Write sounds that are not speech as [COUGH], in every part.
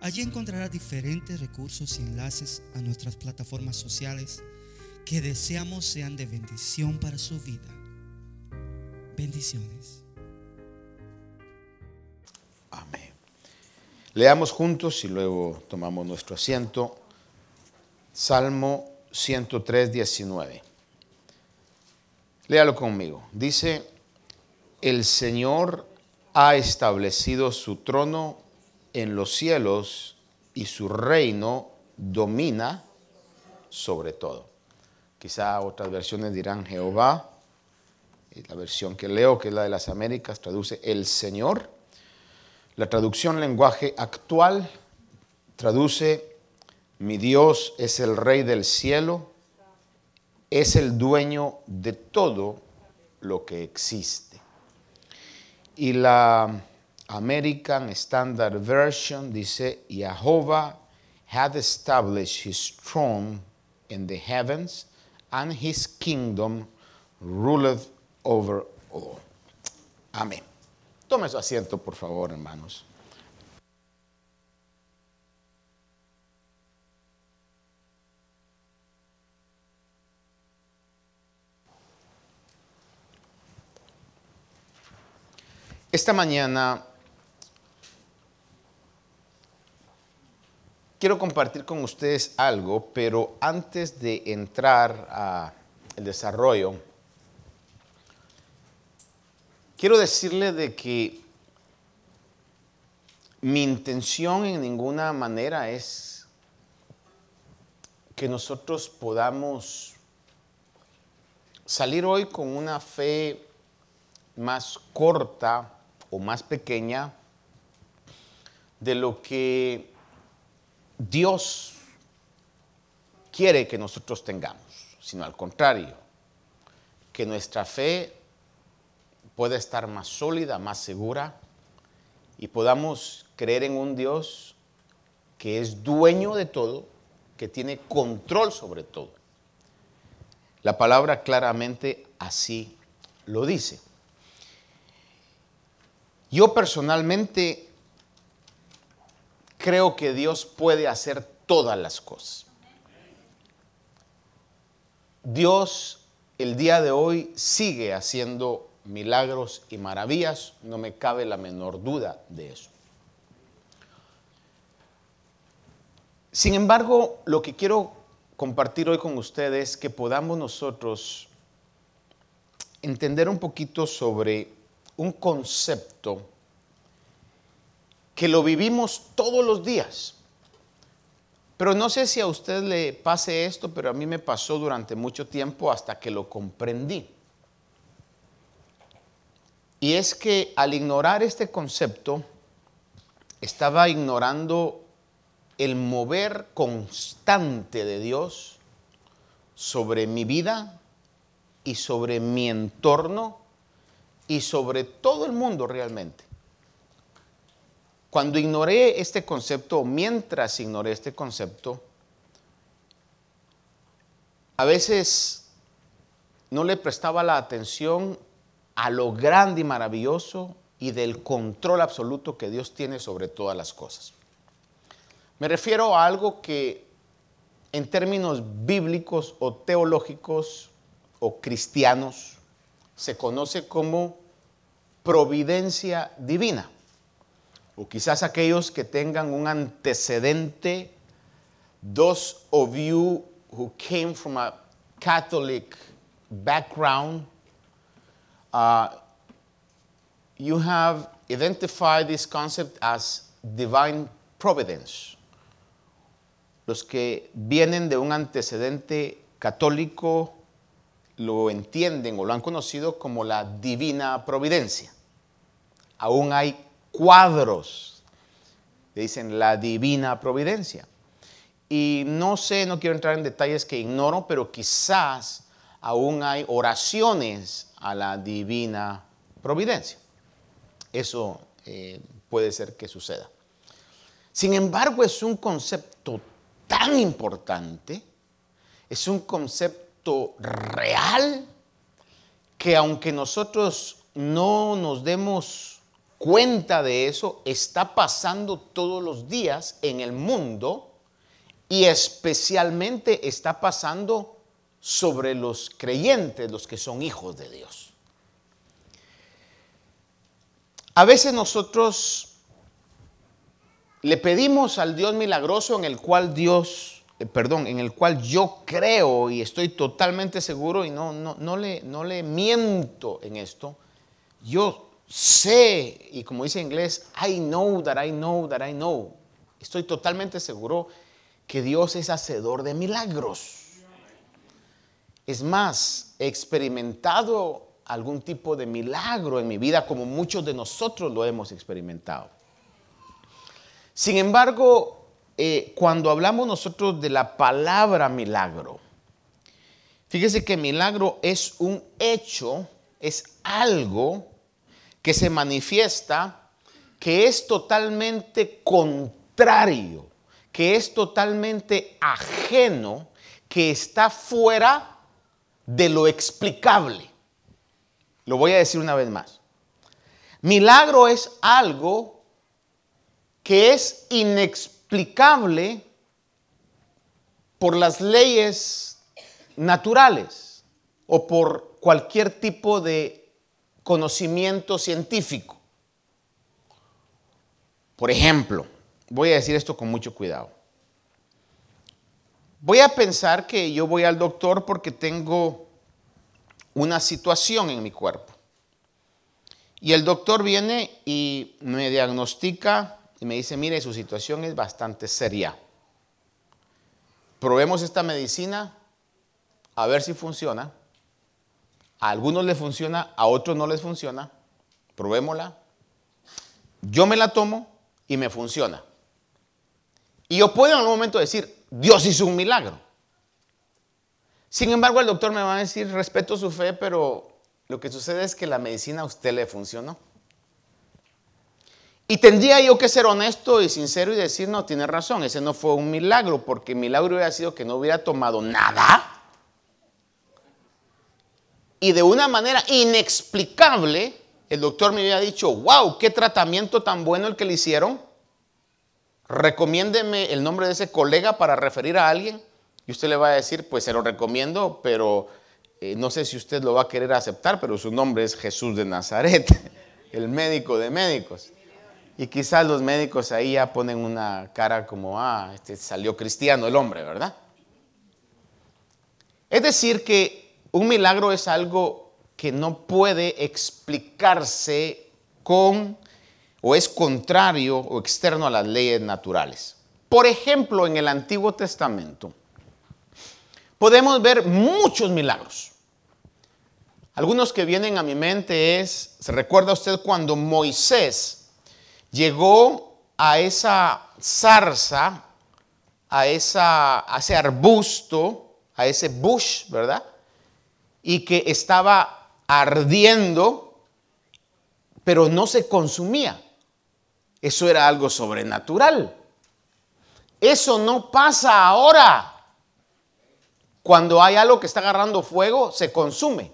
Allí encontrará diferentes recursos y enlaces a nuestras plataformas sociales que deseamos sean de bendición para su vida. Bendiciones. Amén. Leamos juntos y luego tomamos nuestro asiento. Salmo 103, 19. Léalo conmigo. Dice, el Señor ha establecido su trono en los cielos y su reino domina sobre todo. Quizá otras versiones dirán Jehová. La versión que leo, que es la de las Américas, traduce el Señor. La traducción lenguaje actual traduce mi Dios es el rey del cielo, es el dueño de todo lo que existe. Y la American Standard Version dice, Jehová had established his throne in the heavens, and his kingdom ruleth over all. Amén. Tome su asiento, por favor, hermanos. Esta mañana quiero compartir con ustedes algo, pero antes de entrar al desarrollo, quiero decirle de que mi intención en ninguna manera es que nosotros podamos salir hoy con una fe más corta o más pequeña de lo que Dios quiere que nosotros tengamos, sino al contrario, que nuestra fe pueda estar más sólida, más segura y podamos creer en un Dios que es dueño de todo, que tiene control sobre todo. La palabra claramente así lo dice. Yo personalmente creo que Dios puede hacer todas las cosas. Dios el día de hoy sigue haciendo milagros y maravillas, no me cabe la menor duda de eso. Sin embargo, lo que quiero compartir hoy con ustedes es que podamos nosotros entender un poquito sobre un concepto que lo vivimos todos los días. Pero no sé si a usted le pase esto, pero a mí me pasó durante mucho tiempo hasta que lo comprendí. Y es que al ignorar este concepto, estaba ignorando el mover constante de Dios sobre mi vida y sobre mi entorno y sobre todo el mundo realmente. Cuando ignoré este concepto, mientras ignoré este concepto, a veces no le prestaba la atención a lo grande y maravilloso y del control absoluto que Dios tiene sobre todas las cosas. Me refiero a algo que en términos bíblicos o teológicos o cristianos se conoce como providencia divina o quizás aquellos que tengan un antecedente, those of you who came from a Catholic background, uh, you have identified this concept as divine providence. Los que vienen de un antecedente católico lo entienden o lo han conocido como la divina providencia. Aún hay cuadros le dicen la divina providencia. Y no sé, no quiero entrar en detalles que ignoro, pero quizás aún hay oraciones a la divina providencia. Eso eh, puede ser que suceda. Sin embargo, es un concepto tan importante, es un concepto real, que aunque nosotros no nos demos cuenta de eso, está pasando todos los días en el mundo y especialmente está pasando sobre los creyentes, los que son hijos de Dios. A veces nosotros le pedimos al Dios milagroso en el cual Dios, eh, perdón, en el cual yo creo y estoy totalmente seguro y no, no, no, le, no le miento en esto. Yo sé, y como dice en inglés, I know that I know that I know. Estoy totalmente seguro que Dios es hacedor de milagros. Es más, he experimentado algún tipo de milagro en mi vida como muchos de nosotros lo hemos experimentado. Sin embargo, eh, cuando hablamos nosotros de la palabra milagro, fíjese que milagro es un hecho, es algo que se manifiesta que es totalmente contrario que es totalmente ajeno, que está fuera de lo explicable. Lo voy a decir una vez más. Milagro es algo que es inexplicable por las leyes naturales o por cualquier tipo de conocimiento científico. Por ejemplo, voy a decir esto con mucho cuidado. Voy a pensar que yo voy al doctor porque tengo una situación en mi cuerpo. Y el doctor viene y me diagnostica y me dice, mire, su situación es bastante seria. Probemos esta medicina a ver si funciona. A algunos les funciona, a otros no les funciona. Probémosla. Yo me la tomo y me funciona. Y yo puedo en algún momento decir, Dios hizo un milagro. Sin embargo, el doctor me va a decir, respeto su fe, pero lo que sucede es que la medicina a usted le funcionó. Y tendría yo que ser honesto y sincero y decir, no, tiene razón, ese no fue un milagro, porque milagro hubiera sido que no hubiera tomado nada. Y de una manera inexplicable, el doctor me hubiera dicho, wow, qué tratamiento tan bueno el que le hicieron recomiéndeme el nombre de ese colega para referir a alguien. Y usted le va a decir, pues se lo recomiendo, pero eh, no sé si usted lo va a querer aceptar, pero su nombre es Jesús de Nazaret, [LAUGHS] el médico de médicos. Y quizás los médicos ahí ya ponen una cara como, ah, este salió cristiano el hombre, ¿verdad? Es decir, que un milagro es algo que no puede explicarse con o es contrario o externo a las leyes naturales. Por ejemplo, en el Antiguo Testamento podemos ver muchos milagros. Algunos que vienen a mi mente es, ¿se recuerda usted cuando Moisés llegó a esa zarza, a, esa, a ese arbusto, a ese bush, ¿verdad? Y que estaba ardiendo, pero no se consumía. Eso era algo sobrenatural. Eso no pasa ahora. Cuando hay algo que está agarrando fuego, se consume.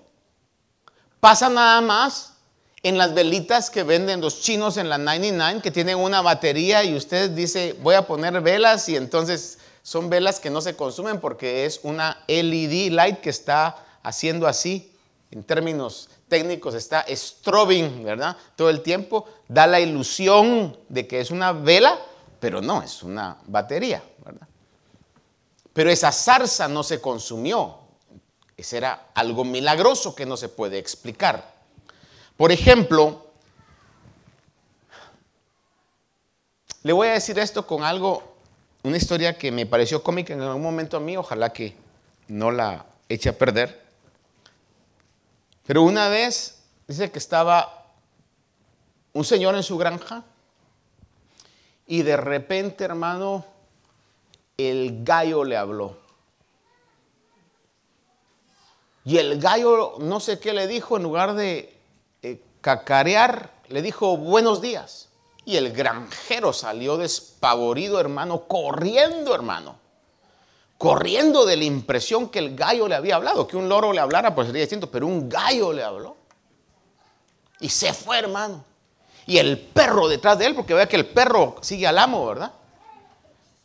Pasa nada más en las velitas que venden los chinos en la 99, que tienen una batería y usted dice, voy a poner velas y entonces son velas que no se consumen porque es una LED light que está haciendo así, en términos técnicos está strobing, ¿verdad? Todo el tiempo da la ilusión de que es una vela, pero no, es una batería, ¿verdad? Pero esa zarza no se consumió. Ese era algo milagroso que no se puede explicar. Por ejemplo, le voy a decir esto con algo, una historia que me pareció cómica en algún momento a mí, ojalá que no la eche a perder. Pero una vez dice que estaba un señor en su granja Y de repente, hermano, el gallo le habló. Y el gallo, no sé qué le dijo, en lugar de eh, cacarear, le dijo buenos días. Y el granjero salió despavorido, hermano, corriendo, hermano. Corriendo de la impresión que el gallo le había hablado. Que un loro le hablara, pues sería distinto, pero un gallo le habló. Y se fue, hermano. Y el perro detrás de él, porque vea que el perro sigue al amo, ¿verdad?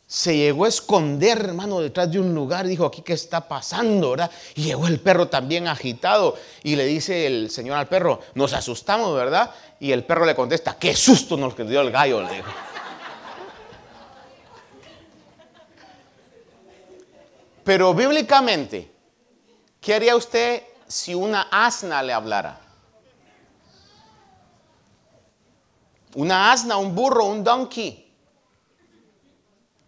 se llegó a esconder, hermano, detrás de un lugar. Dijo, aquí qué está pasando, ¿verdad? Y llegó el perro también agitado. Y le dice el Señor al perro, nos asustamos, ¿verdad? Y el perro le contesta, qué susto nos dio el gallo, le dijo. Pero bíblicamente, ¿qué haría usted si una asna le hablara? Una asna, un burro, un donkey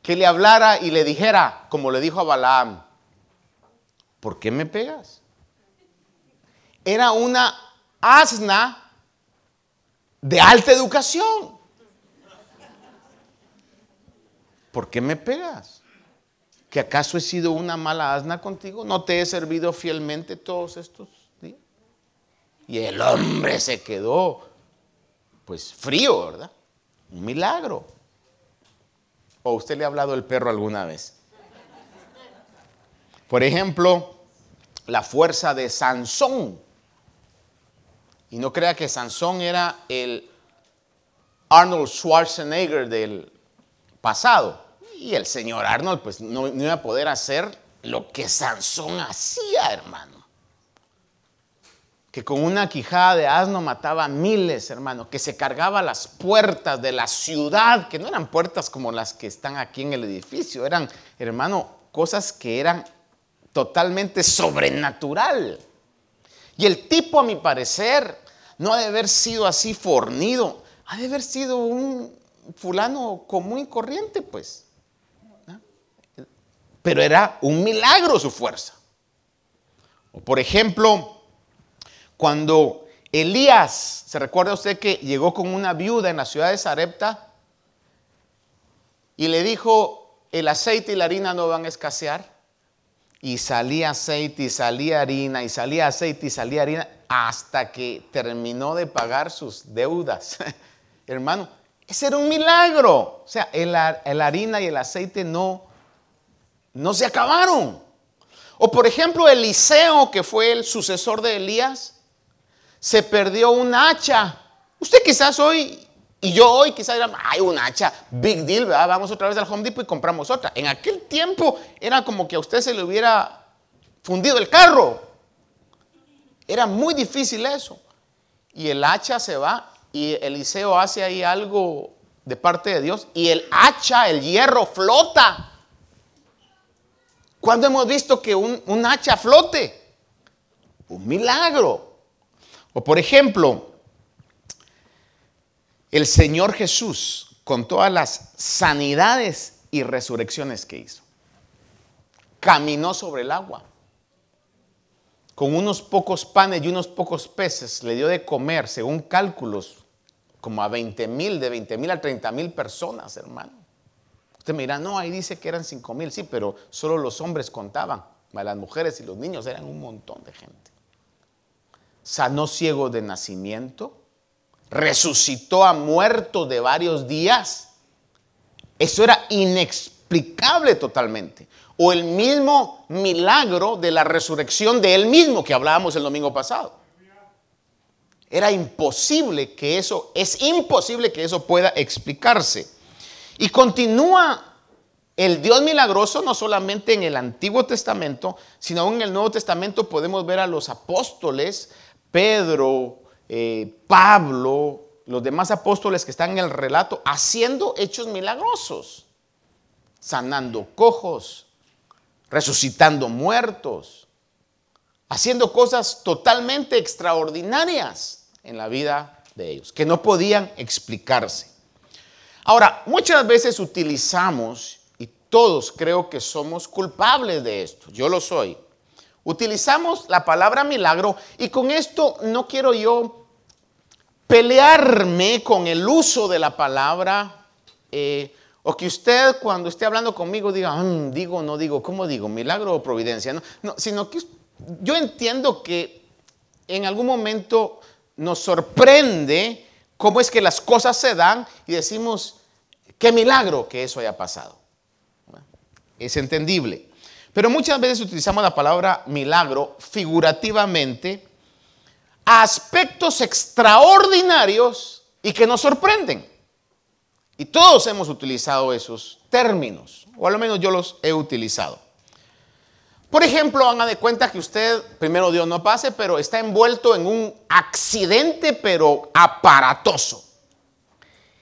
que le hablara y le dijera, como le dijo a Balaam, ¿por qué me pegas? Era una asna de alta educación. ¿Por qué me pegas? ¿Que acaso he sido una mala asna contigo? ¿No te he servido fielmente todos estos días? Y el hombre se quedó, pues frío, ¿verdad? Un milagro. ¿O usted le ha hablado el perro alguna vez? Por ejemplo, la fuerza de Sansón. Y no crea que Sansón era el Arnold Schwarzenegger del pasado. Y el señor Arnold pues no, no iba a poder hacer lo que Sansón hacía, hermano que con una quijada de asno mataba a miles, hermano, que se cargaba las puertas de la ciudad, que no eran puertas como las que están aquí en el edificio, eran, hermano, cosas que eran totalmente sobrenatural. Y el tipo, a mi parecer, no ha de haber sido así fornido, ha de haber sido un fulano común y corriente, pues. Pero era un milagro su fuerza. O por ejemplo, cuando Elías, ¿se recuerda usted que llegó con una viuda en la ciudad de Sarepta? Y le dijo, el aceite y la harina no van a escasear. Y salía aceite y salía harina y salía aceite y salía harina hasta que terminó de pagar sus deudas. [LAUGHS] Hermano, ese era un milagro. O sea, el, harina y el aceite no, no se acabaron. O por ejemplo, Eliseo, que fue el sucesor de Elías, se perdió un hacha. Usted quizás hoy, y yo hoy quizás dirán, hay un hacha, big deal. Vamos otra vez al Home Depot y compramos otra. En aquel tiempo era como que a usted se le hubiera fundido el carro. Era muy difícil eso. Y el hacha se va y Eliseo hace ahí algo de parte de Dios y el hacha, el hierro flota. ¿Cuándo hemos visto que un, hacha flote? Un milagro. O por ejemplo, el Señor Jesús con todas las sanidades y resurrecciones que hizo. Caminó sobre el agua. Con unos pocos panes y unos pocos peces le dio de comer, según cálculos, como a 20 mil, de 20 mil a 30 mil personas, hermano. Usted me dirá, no, ahí dice que eran 5 mil, sí, pero solo los hombres contaban. Las mujeres y los niños eran un montón de gente sanó ciego de nacimiento, resucitó a muerto de varios días. Eso era inexplicable totalmente. O el mismo milagro de la resurrección de él mismo que hablábamos el domingo pasado. Era imposible que eso, es imposible que eso pueda explicarse. Y continúa el Dios milagroso no solamente en el Antiguo Testamento, sino en el Nuevo Testamento podemos ver a los apóstoles Pedro, eh, Pablo, los demás apóstoles que están en el relato, haciendo hechos milagrosos, sanando cojos, resucitando muertos, haciendo cosas totalmente extraordinarias en la vida de ellos, que no podían explicarse. Ahora, muchas veces utilizamos, y todos creo que somos culpables de esto, yo lo soy, Utilizamos la palabra milagro y con esto no quiero yo pelearme con el uso de la palabra eh, o que usted cuando esté hablando conmigo diga, "Mm, digo no digo, ¿cómo digo? ¿Milagro o providencia? No, sino que yo entiendo que en algún momento nos sorprende cómo es que las cosas se dan y decimos, qué milagro que eso haya pasado. Es entendible. Pero muchas veces utilizamos la palabra milagro figurativamente a aspectos extraordinarios y que nos sorprenden. Y todos hemos utilizado esos términos, o al menos yo los he utilizado. Por ejemplo, haga de cuenta que usted, primero Dios no pase, pero está envuelto en un accidente, pero aparatoso.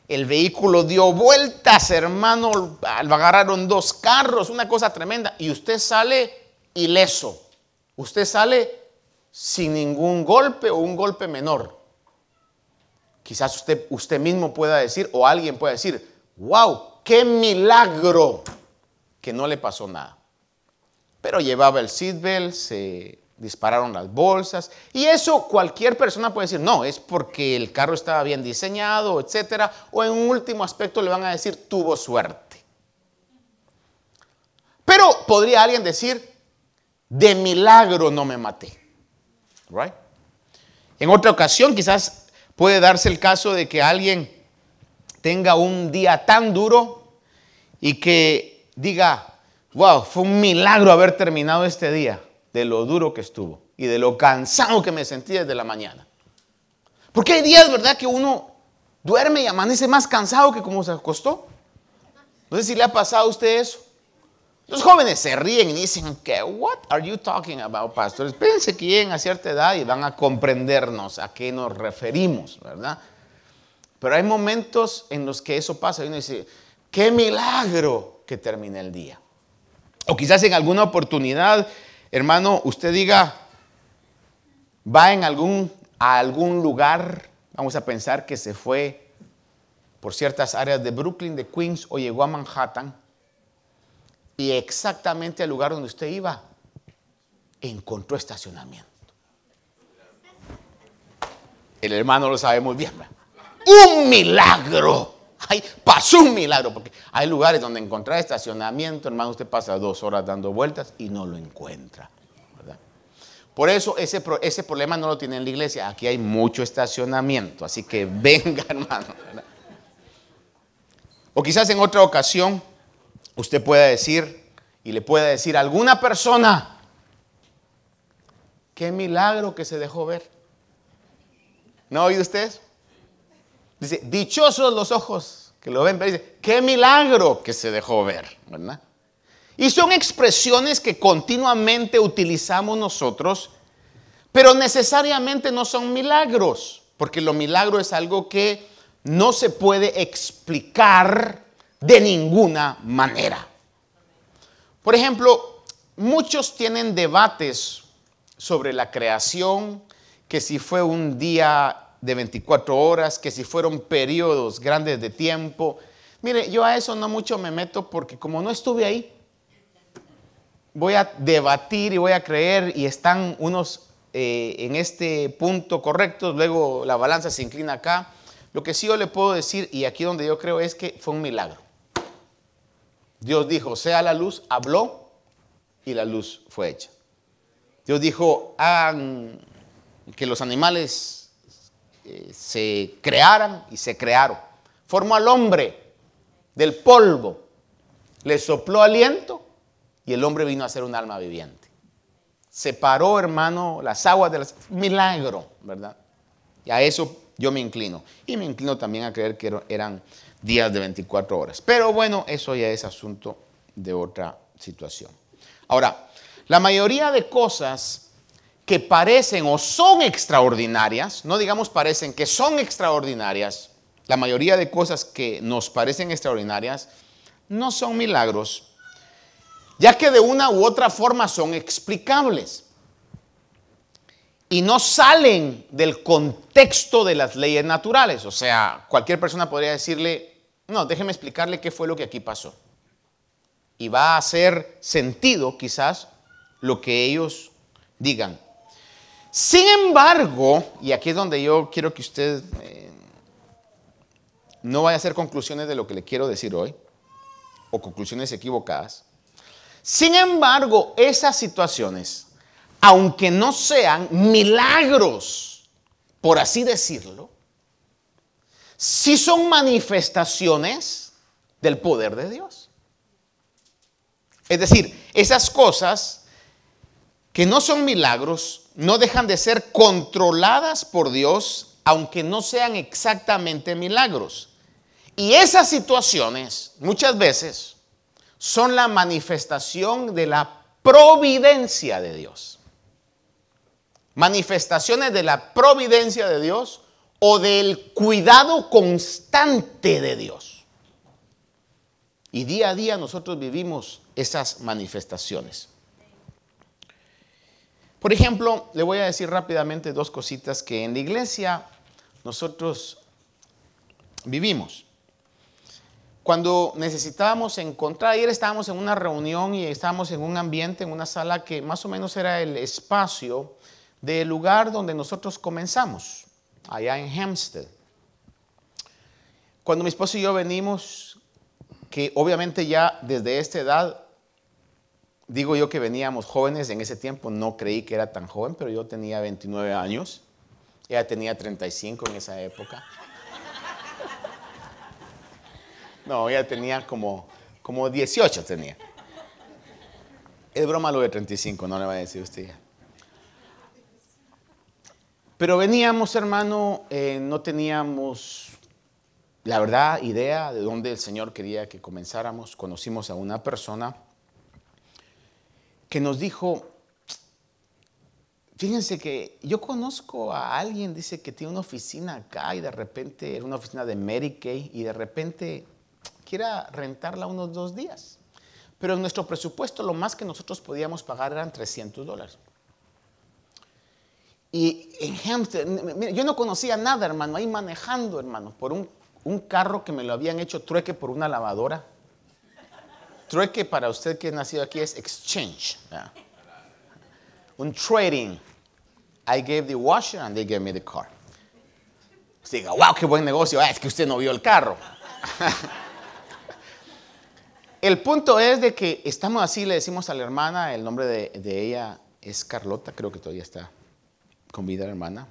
El vehículo dio vueltas, hermano, lo agarraron dos carros, una cosa tremenda, y usted sale ileso. Usted sale sin ningún golpe o un golpe menor. Quizás usted, usted mismo pueda decir, o alguien pueda decir, wow, qué milagro que no le pasó nada. Pero llevaba el seatbelt, se dispararon las bolsas. Y eso cualquier persona puede decir, no, es porque el carro estaba bien diseñado, etcétera. O en un último aspecto le van a decir, tuvo suerte. Pero podría alguien decir, de milagro no me maté. Right? En otra ocasión, quizás puede darse el caso de que alguien tenga un día tan duro y que diga, wow, fue un milagro haber terminado este día de lo duro que estuvo y de lo cansado que me sentí desde la mañana. Porque hay días, ¿verdad?, que uno duerme y amanece más cansado que como se acostó. No sé si le ha pasado a usted eso. Los jóvenes se ríen y dicen que, what are you talking about, pastores? Espérense que lleguen a cierta edad y van a comprendernos a qué nos referimos, ¿verdad? Pero hay momentos en los que eso pasa y uno dice, qué milagro que termine el día. O quizás en alguna oportunidad, hermano, usted diga, va en algún, a algún lugar, vamos a pensar que se fue por ciertas áreas de Brooklyn, de Queens, o llegó a Manhattan, y exactamente al lugar donde usted iba, encontró estacionamiento. El hermano lo sabe muy bien. Un milagro. Pasó un milagro, porque hay lugares donde encontrar estacionamiento, hermano, usted pasa dos horas dando vueltas y no lo encuentra. ¿verdad? Por eso ese, ese problema no lo tiene en la iglesia. Aquí hay mucho estacionamiento, así que [LAUGHS] venga, hermano. O quizás en otra ocasión usted pueda decir y le pueda decir a alguna persona, qué milagro que se dejó ver. ¿No ha oído usted? Dice, dichosos los ojos que lo ven, pero dice, qué milagro que se dejó ver, ¿verdad? Y son expresiones que continuamente utilizamos nosotros, pero necesariamente no son milagros, porque lo milagro es algo que no se puede explicar de ninguna manera. Por ejemplo, muchos tienen debates sobre la creación, que si fue un día de 24 horas, que si fueron periodos grandes de tiempo. Mire, yo a eso no mucho me meto porque como no estuve ahí, voy a debatir y voy a creer y están unos eh, en este punto correctos, luego la balanza se inclina acá. Lo que sí yo le puedo decir, y aquí donde yo creo es que fue un milagro. Dios dijo, sea la luz, habló y la luz fue hecha. Dios dijo, hagan que los animales eh, se crearan y se crearon. Formó al hombre del polvo, le sopló aliento y el hombre vino a ser un alma viviente. Separó, hermano, las aguas de las... Milagro, ¿verdad? Y a eso yo me inclino. Y me inclino también a creer que eran días de 24 horas. Pero bueno, eso ya es asunto de otra situación. Ahora, la mayoría de cosas que parecen o son extraordinarias, no digamos parecen, que son extraordinarias, la mayoría de cosas que nos parecen extraordinarias no son milagros, ya que de una u otra forma son explicables y no salen del contexto de las leyes naturales. O sea, cualquier persona podría decirle, no, déjeme explicarle qué fue lo que aquí pasó. Y va a hacer sentido quizás lo que ellos digan. Sin embargo, y aquí es donde yo quiero que usted eh, no vaya a hacer conclusiones de lo que le quiero decir hoy, o conclusiones equivocadas. Sin embargo, esas situaciones, aunque no sean milagros, por así decirlo, sí son manifestaciones del poder de Dios. Es decir, esas cosas que no son milagros, no dejan de ser controladas por Dios, aunque no sean exactamente milagros. Y esas situaciones muchas veces son la manifestación de la providencia de Dios. Manifestaciones de la providencia de Dios o del cuidado constante de Dios. Y día a día nosotros vivimos esas manifestaciones. Por ejemplo, le voy a decir rápidamente dos cositas que en la iglesia nosotros vivimos. Cuando necesitábamos encontrar, ayer estábamos en una reunión y estábamos en un ambiente, en una sala que más o menos era el espacio del lugar donde nosotros comenzamos, allá en Hampstead. Cuando mi esposo y yo venimos, que obviamente ya desde esta edad, digo yo que veníamos jóvenes, en ese tiempo no creí que era tan joven, pero yo tenía 29 años, ella tenía 35 en esa época. No, ella tenía como, como 18 tenía. Es broma lo de 35, no le va a decir usted. Pero veníamos, hermano, eh, no teníamos, la verdad, idea de dónde el Señor quería que comenzáramos. Conocimos a una persona que nos dijo, fíjense que yo conozco a alguien, dice que tiene una oficina acá y de repente, era una oficina de Medicaid y de repente quiera rentarla unos dos días. Pero en nuestro presupuesto lo más que nosotros podíamos pagar eran 300 dólares. Y en Hampton, yo no conocía nada, hermano, ahí manejando, hermano, por un, un carro que me lo habían hecho trueque por una lavadora. Trueque para usted que ha nacido aquí es exchange. Un trading. I gave the washer and they gave me the car. Usted diga, wow, qué buen negocio. Ah, es que usted no vio el carro. [LAUGHS] El punto es de que estamos así, le decimos a la hermana, el nombre de, ella es Carlota, creo que todavía está con vida la hermana.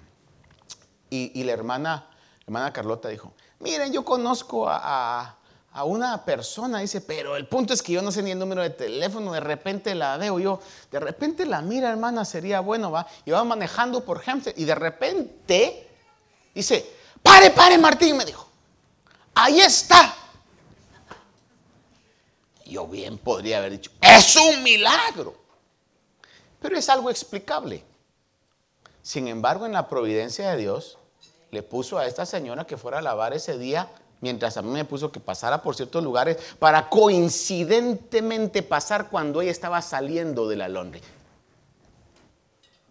Y, la hermana, hermana Carlota dijo, miren, yo conozco a, una persona, dice, pero el punto es que yo no sé ni el número de teléfono, de repente la veo yo, de repente la mira, hermana, sería bueno, va, y va manejando por Hampton, y de repente dice, pare, pare, Martín, me dijo, ahí está yo bien podría haber dicho, es un milagro. Pero es algo explicable. Sin embargo, en la providencia de Dios, le puso a esta señora que fuera a lavar ese día, mientras a mí me puso que pasara por ciertos lugares, para coincidentemente pasar cuando ella estaba saliendo de la Londres.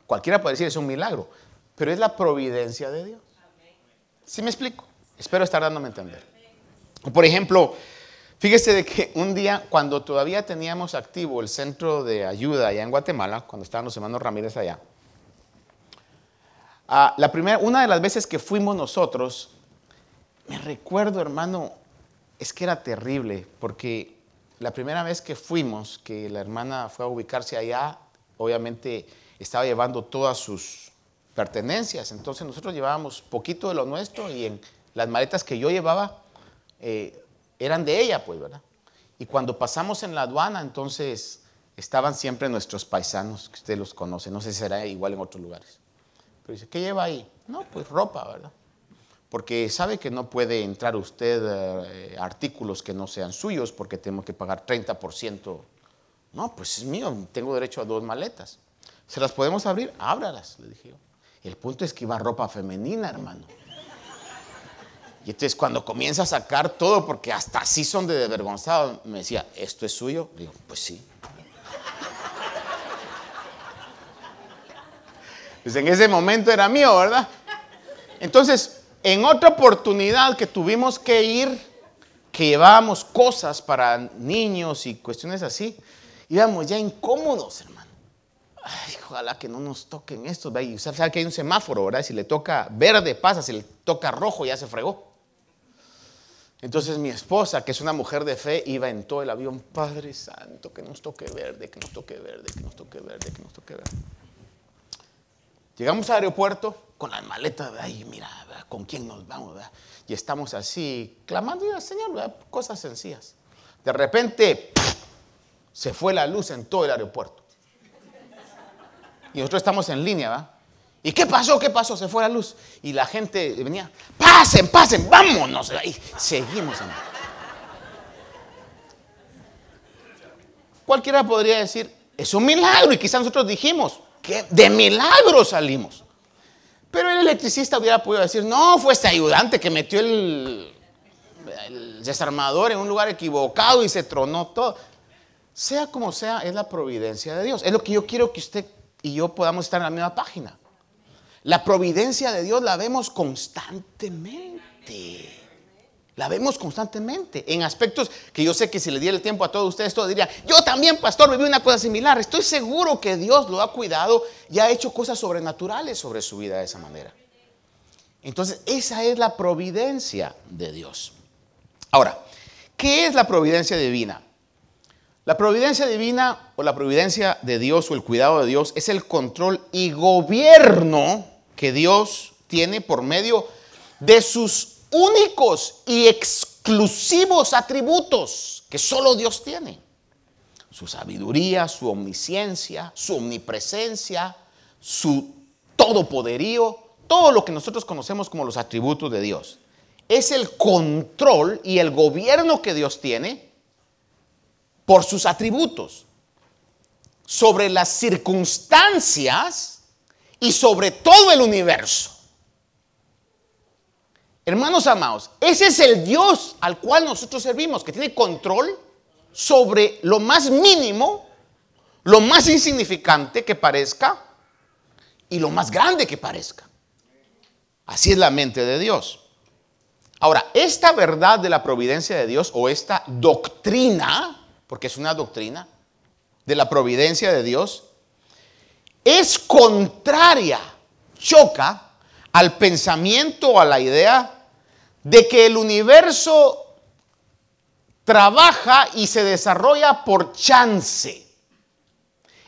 Cualquiera puede decir es un milagro, pero es la providencia de Dios. ¿Sí me explico? Espero estar dándome a entender. Por ejemplo, Fíjese de que un día, cuando todavía teníamos activo el centro de ayuda allá en Guatemala, cuando estaban los hermanos Ramírez allá, ah, la primera, una de las veces que fuimos nosotros, me recuerdo, hermano, es que era terrible, porque la primera vez que fuimos, que la hermana fue a ubicarse allá, obviamente estaba llevando todas sus pertenencias, entonces nosotros llevábamos poquito de lo nuestro y en las maletas que yo llevaba, eh, eran de ella, pues, ¿verdad? Y cuando pasamos en la aduana, entonces estaban siempre nuestros paisanos, que usted los conoce, no sé si será igual en otros lugares. Pero dice, ¿qué lleva ahí? No, pues ropa, ¿verdad? Porque sabe que no puede entrar usted eh, artículos que no sean suyos porque tenemos que pagar 30%. No, pues es mío, tengo derecho a dos maletas. ¿Se las podemos abrir? Ábralas, le dije yo. El punto es que iba ropa femenina, hermano. Y entonces cuando comienza a sacar todo, porque hasta así son de desvergonzado, me decía, ¿esto es suyo? Digo, pues sí. Pues en ese momento era mío, ¿verdad? Entonces, en otra oportunidad que tuvimos que ir, que llevábamos cosas para niños y cuestiones así, íbamos ya incómodos, hermano. Ay, ojalá que no nos toquen esto. Usted sabe que hay un semáforo, ¿verdad? Si le toca verde, pasa, si le toca rojo, ya se fregó. Entonces mi esposa, que es una mujer de fe, iba en todo el avión, Padre Santo, que nos toque verde, que nos toque verde, que nos toque verde, que nos toque verde. Llegamos al aeropuerto con las maletas, ay, mira, ¿con quién nos vamos? Y estamos así, clamando al Señor, cosas sencillas. De repente, se fue la luz en todo el aeropuerto. Y nosotros estamos en línea, ¿va? ¿Y qué pasó? ¿Qué pasó? Se fue la luz. Y la gente venía, pasen, pasen, vámonos. Y seguimos. Cualquiera podría decir, es un milagro. Y quizás nosotros dijimos, de milagro salimos. Pero el electricista hubiera podido decir, no, fue este ayudante que metió el, el desarmador en un lugar equivocado y se tronó todo. Sea como sea, es la providencia de Dios. Es lo que yo quiero que usted y yo podamos estar en la misma página. La providencia de Dios la vemos constantemente. La vemos constantemente en aspectos que yo sé que si le diera el tiempo a todos ustedes, todos dirían, yo también, pastor, viví una cosa similar. Estoy seguro que Dios lo ha cuidado y ha hecho cosas sobrenaturales sobre su vida de esa manera. Entonces, esa es la providencia de Dios. Ahora, ¿qué es la providencia divina? La providencia divina o la providencia de Dios o el cuidado de Dios es el control y gobierno que Dios tiene por medio de sus únicos y exclusivos atributos que solo Dios tiene. Su sabiduría, su omnisciencia, su omnipresencia, su todopoderío, todo lo que nosotros conocemos como los atributos de Dios. Es el control y el gobierno que Dios tiene por sus atributos, sobre las circunstancias y sobre todo el universo. Hermanos amados, ese es el Dios al cual nosotros servimos, que tiene control sobre lo más mínimo, lo más insignificante que parezca y lo más grande que parezca. Así es la mente de Dios. Ahora, esta verdad de la providencia de Dios o esta doctrina porque es una doctrina de la providencia de Dios, es contraria, choca al pensamiento, a la idea de que el universo trabaja y se desarrolla por chance.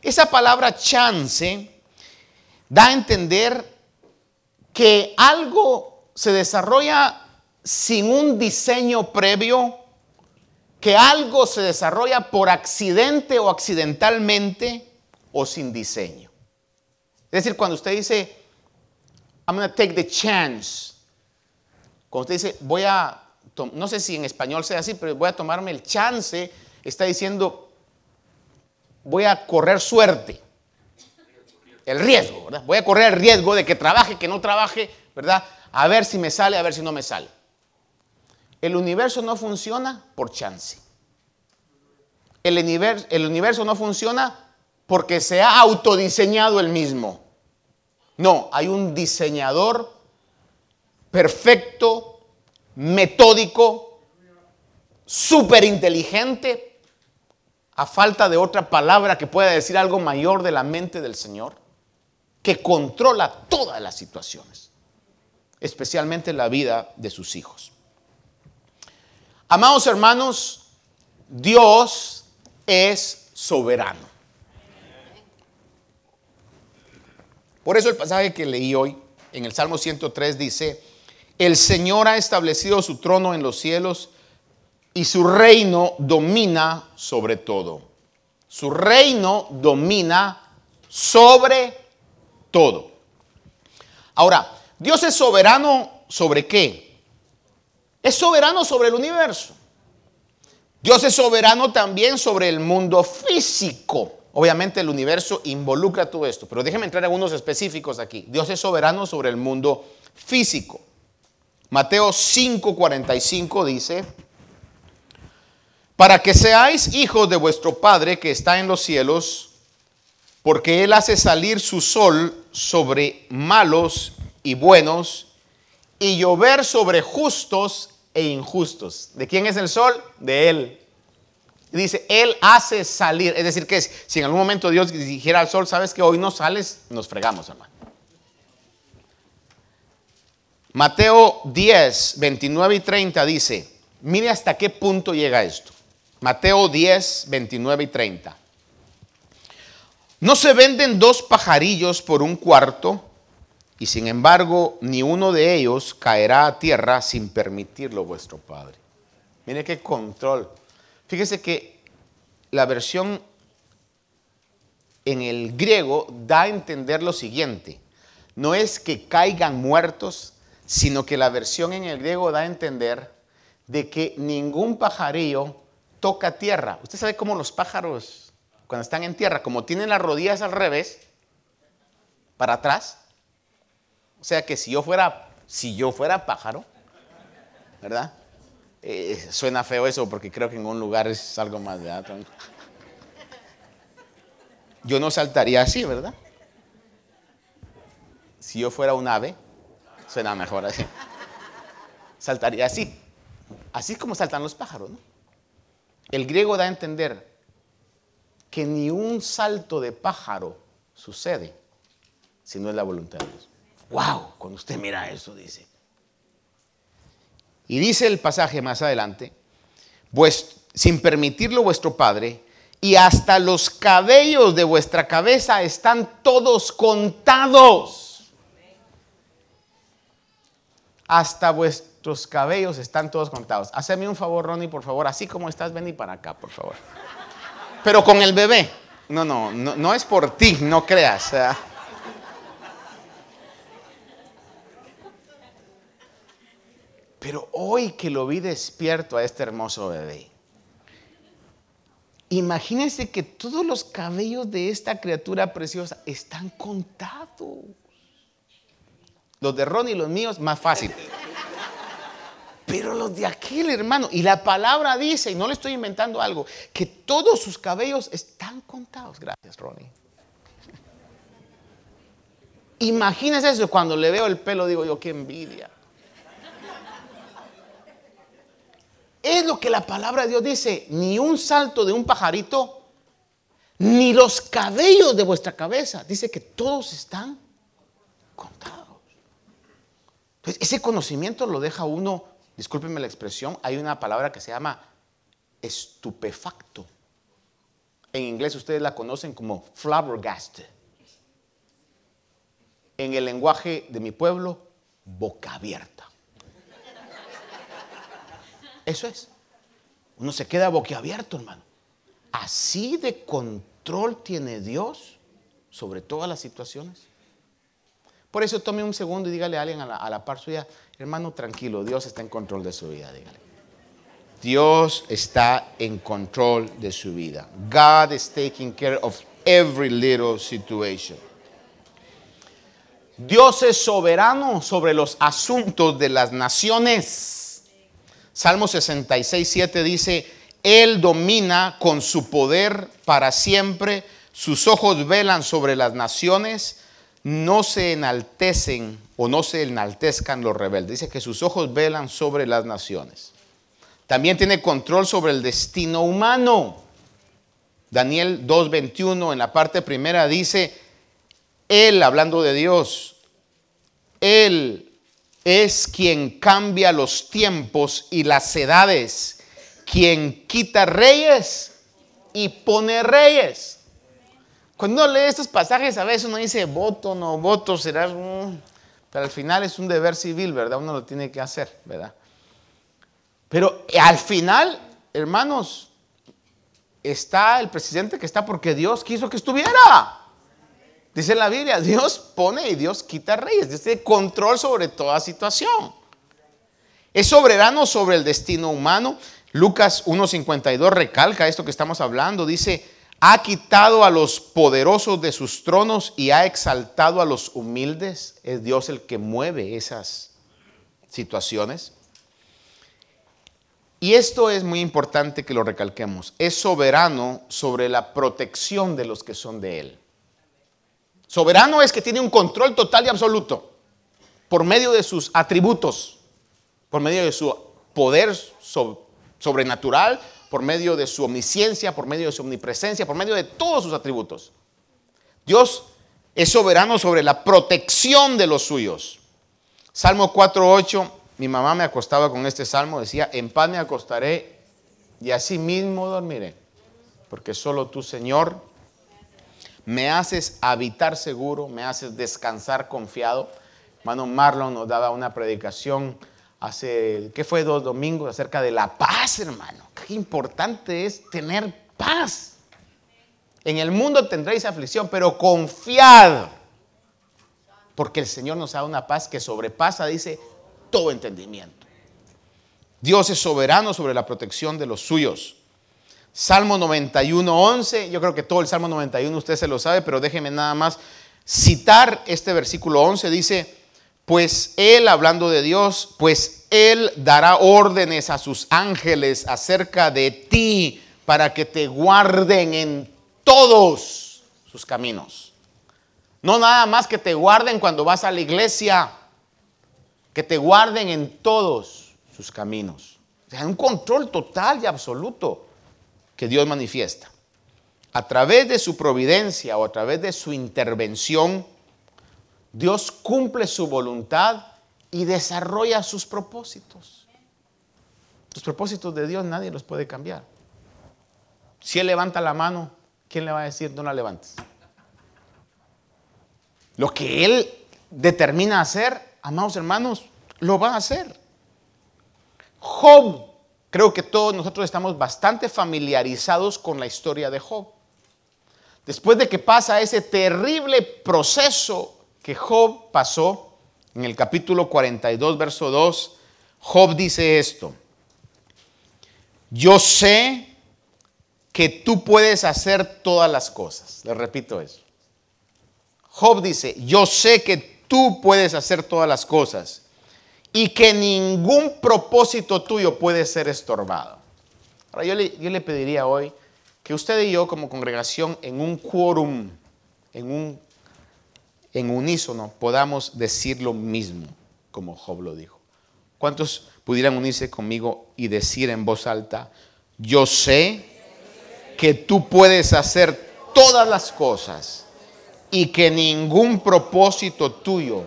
Esa palabra chance da a entender que algo se desarrolla sin un diseño previo que algo se desarrolla por accidente o accidentalmente o sin diseño. Es decir, cuando usted dice, I'm going to take the chance, cuando usted dice, voy a, no sé si en español sea así, pero voy a tomarme el chance, está diciendo, voy a correr suerte. El riesgo, ¿verdad? Voy a correr el riesgo de que trabaje, que no trabaje, ¿verdad? A ver si me sale, a ver si no me sale. El universo no funciona por chance. El universo, el universo no funciona porque se ha autodiseñado el mismo. No, hay un diseñador perfecto, metódico, súper inteligente, a falta de otra palabra que pueda decir algo mayor de la mente del Señor, que controla todas las situaciones, especialmente la vida de sus hijos. Amados hermanos, Dios es soberano. Por eso el pasaje que leí hoy en el Salmo 103 dice, el Señor ha establecido su trono en los cielos y su reino domina sobre todo. Su reino domina sobre todo. Ahora, Dios es soberano sobre qué? es soberano sobre el universo. Dios es soberano también sobre el mundo físico. Obviamente el universo involucra todo esto, pero déjenme entrar en algunos específicos aquí. Dios es soberano sobre el mundo físico. Mateo 5:45 dice, para que seáis hijos de vuestro Padre que está en los cielos, porque Él hace salir su sol sobre malos y buenos y llover sobre justos e injustos. ¿De quién es el sol? De Él. Dice, Él hace salir. Es decir, que si en algún momento Dios dijera al sol, sabes que hoy no sales, nos fregamos, hermano. Mateo 10, 29 y 30 dice, Mire hasta qué punto llega esto. Mateo 10, 29 y 30. No se venden dos pajarillos por un cuarto, y sin embargo ni uno de ellos caerá a tierra sin permitirlo vuestro Padre. Mire qué control. Fíjese que la versión en el griego da a entender lo siguiente. No es que caigan muertos, sino que la versión en el griego da a entender de que ningún pajarillo toca tierra. Usted sabe cómo los pájaros, cuando están en tierra, como tienen las rodillas al revés, para atrás. O sea que si yo fuera, si yo fuera pájaro, ¿verdad? Eh, suena feo eso porque creo que en un lugar es algo más de Yo no saltaría así, ¿verdad? Si yo fuera un ave, suena mejor así. Saltaría así. Así como saltan los pájaros, ¿no? El griego da a entender que ni un salto de pájaro sucede si no es la voluntad de Dios. ¡Wow! Cuando usted mira eso, dice. Y dice el pasaje más adelante, sin permitirlo vuestro Padre, y hasta los cabellos de vuestra cabeza están todos contados. Hasta vuestros cabellos están todos contados. Haceme un favor, Ronnie, por favor, así como estás, ven y para acá, por favor. Pero con el bebé. No, no, no, no es por ti, no creas. Pero hoy que lo vi despierto a este hermoso bebé, imagínense que todos los cabellos de esta criatura preciosa están contados. Los de Ron y los míos, más fácil. Pero los de aquel hermano, y la palabra dice, y no le estoy inventando algo, que todos sus cabellos están contados. Gracias, Ronnie. Imagínense eso, cuando le veo el pelo digo yo, qué envidia. Es lo que la palabra de Dios dice, ni un salto de un pajarito, ni los cabellos de vuestra cabeza. Dice que todos están contados. Entonces, ese conocimiento lo deja uno, discúlpenme la expresión, hay una palabra que se llama estupefacto. En inglés ustedes la conocen como flabbergasted. En el lenguaje de mi pueblo, boca abierta. Eso es. Uno se queda boquiabierto, hermano. Así de control tiene Dios sobre todas las situaciones. Por eso tome un segundo y dígale a alguien a la, a par suya, hermano, tranquilo, Dios está en control de su vida, dígale. Dios está en control de su vida. God is taking care of every little situation. Dios es soberano sobre los asuntos de las naciones. Salmo 66, 7 dice, Él domina con su poder para siempre, sus ojos velan sobre las naciones, no se enaltecen o no se enaltezcan los rebeldes. Dice que sus ojos velan sobre las naciones. También tiene control sobre el destino humano. Daniel 2.21 en la parte primera dice, Él, hablando de Dios, Él es quien cambia los tiempos y las edades, quien quita reyes y pone reyes. Cuando uno lee estos pasajes, a veces uno dice, voto, no voto, será... Pero al final es un deber civil, ¿verdad? Uno lo tiene que hacer, ¿verdad? Pero al final, hermanos, está el presidente que está porque Dios quiso que estuviera. Dice la Biblia, Dios pone y Dios quita reyes. Dios tiene control sobre toda situación. Es soberano sobre el destino humano. Lucas 1.52 recalca esto que estamos hablando. Dice, ha quitado a los poderosos de sus tronos y ha exaltado a los humildes. Es Dios el que mueve esas situaciones. Y esto es muy importante que lo recalquemos. Es soberano sobre la protección de los que son de Él. Soberano es que tiene un control total y absoluto por medio de sus atributos, por medio de su poder sobrenatural, por medio de su omnisciencia, por medio de su omnipresencia, por medio de todos sus atributos. Dios es soberano sobre la protección de los suyos. Salmo 4.8 mi mamá me acostaba con este salmo, decía, en paz me acostaré y así mismo dormiré, porque solo tú, Señor, me haces habitar seguro, me haces descansar confiado. Hermano Marlon nos daba una predicación hace, ¿qué fue? Dos domingos acerca de la paz, hermano. Qué importante es tener paz. En el mundo tendréis aflicción, pero confiad, porque el Señor nos da una paz que sobrepasa, dice, todo entendimiento. Dios es soberano sobre la protección de los suyos. Salmo 91, 11, yo creo que todo el Salmo 91 usted se lo sabe, pero déjeme nada más citar este versículo 11, dice, pues Él, hablando de Dios, pues Él dará órdenes a sus ángeles acerca de ti para que te guarden en todos sus caminos. No nada más que te guarden cuando vas a la iglesia, que te guarden en todos sus caminos. O sea, un control total y absoluto que Dios manifiesta. A través de su providencia o a través de su intervención, Dios cumple su voluntad y desarrolla sus propósitos. Los propósitos de Dios nadie los puede cambiar. Si Él levanta la mano, ¿quién le va a decir no la levantes? Lo que Él determina hacer, amados hermanos, lo va a hacer. Job, creo que todos nosotros estamos bastante familiarizados con la historia de Job. Después de que pasa ese terrible proceso que Job pasó, en el capítulo 42, verso 2, Job dice esto, yo sé que tú puedes hacer todas las cosas. Le repito eso. Job dice, yo sé que tú puedes hacer todas las cosas y que ningún propósito tuyo puede ser estorbado. Ahora yo le, yo le pediría hoy que usted y yo como congregación en un quórum, en un en unísono podamos decir lo mismo como Job lo dijo. ¿Cuántos pudieran unirse conmigo y decir en voz alta, yo sé que tú puedes hacer todas las cosas y que ningún propósito tuyo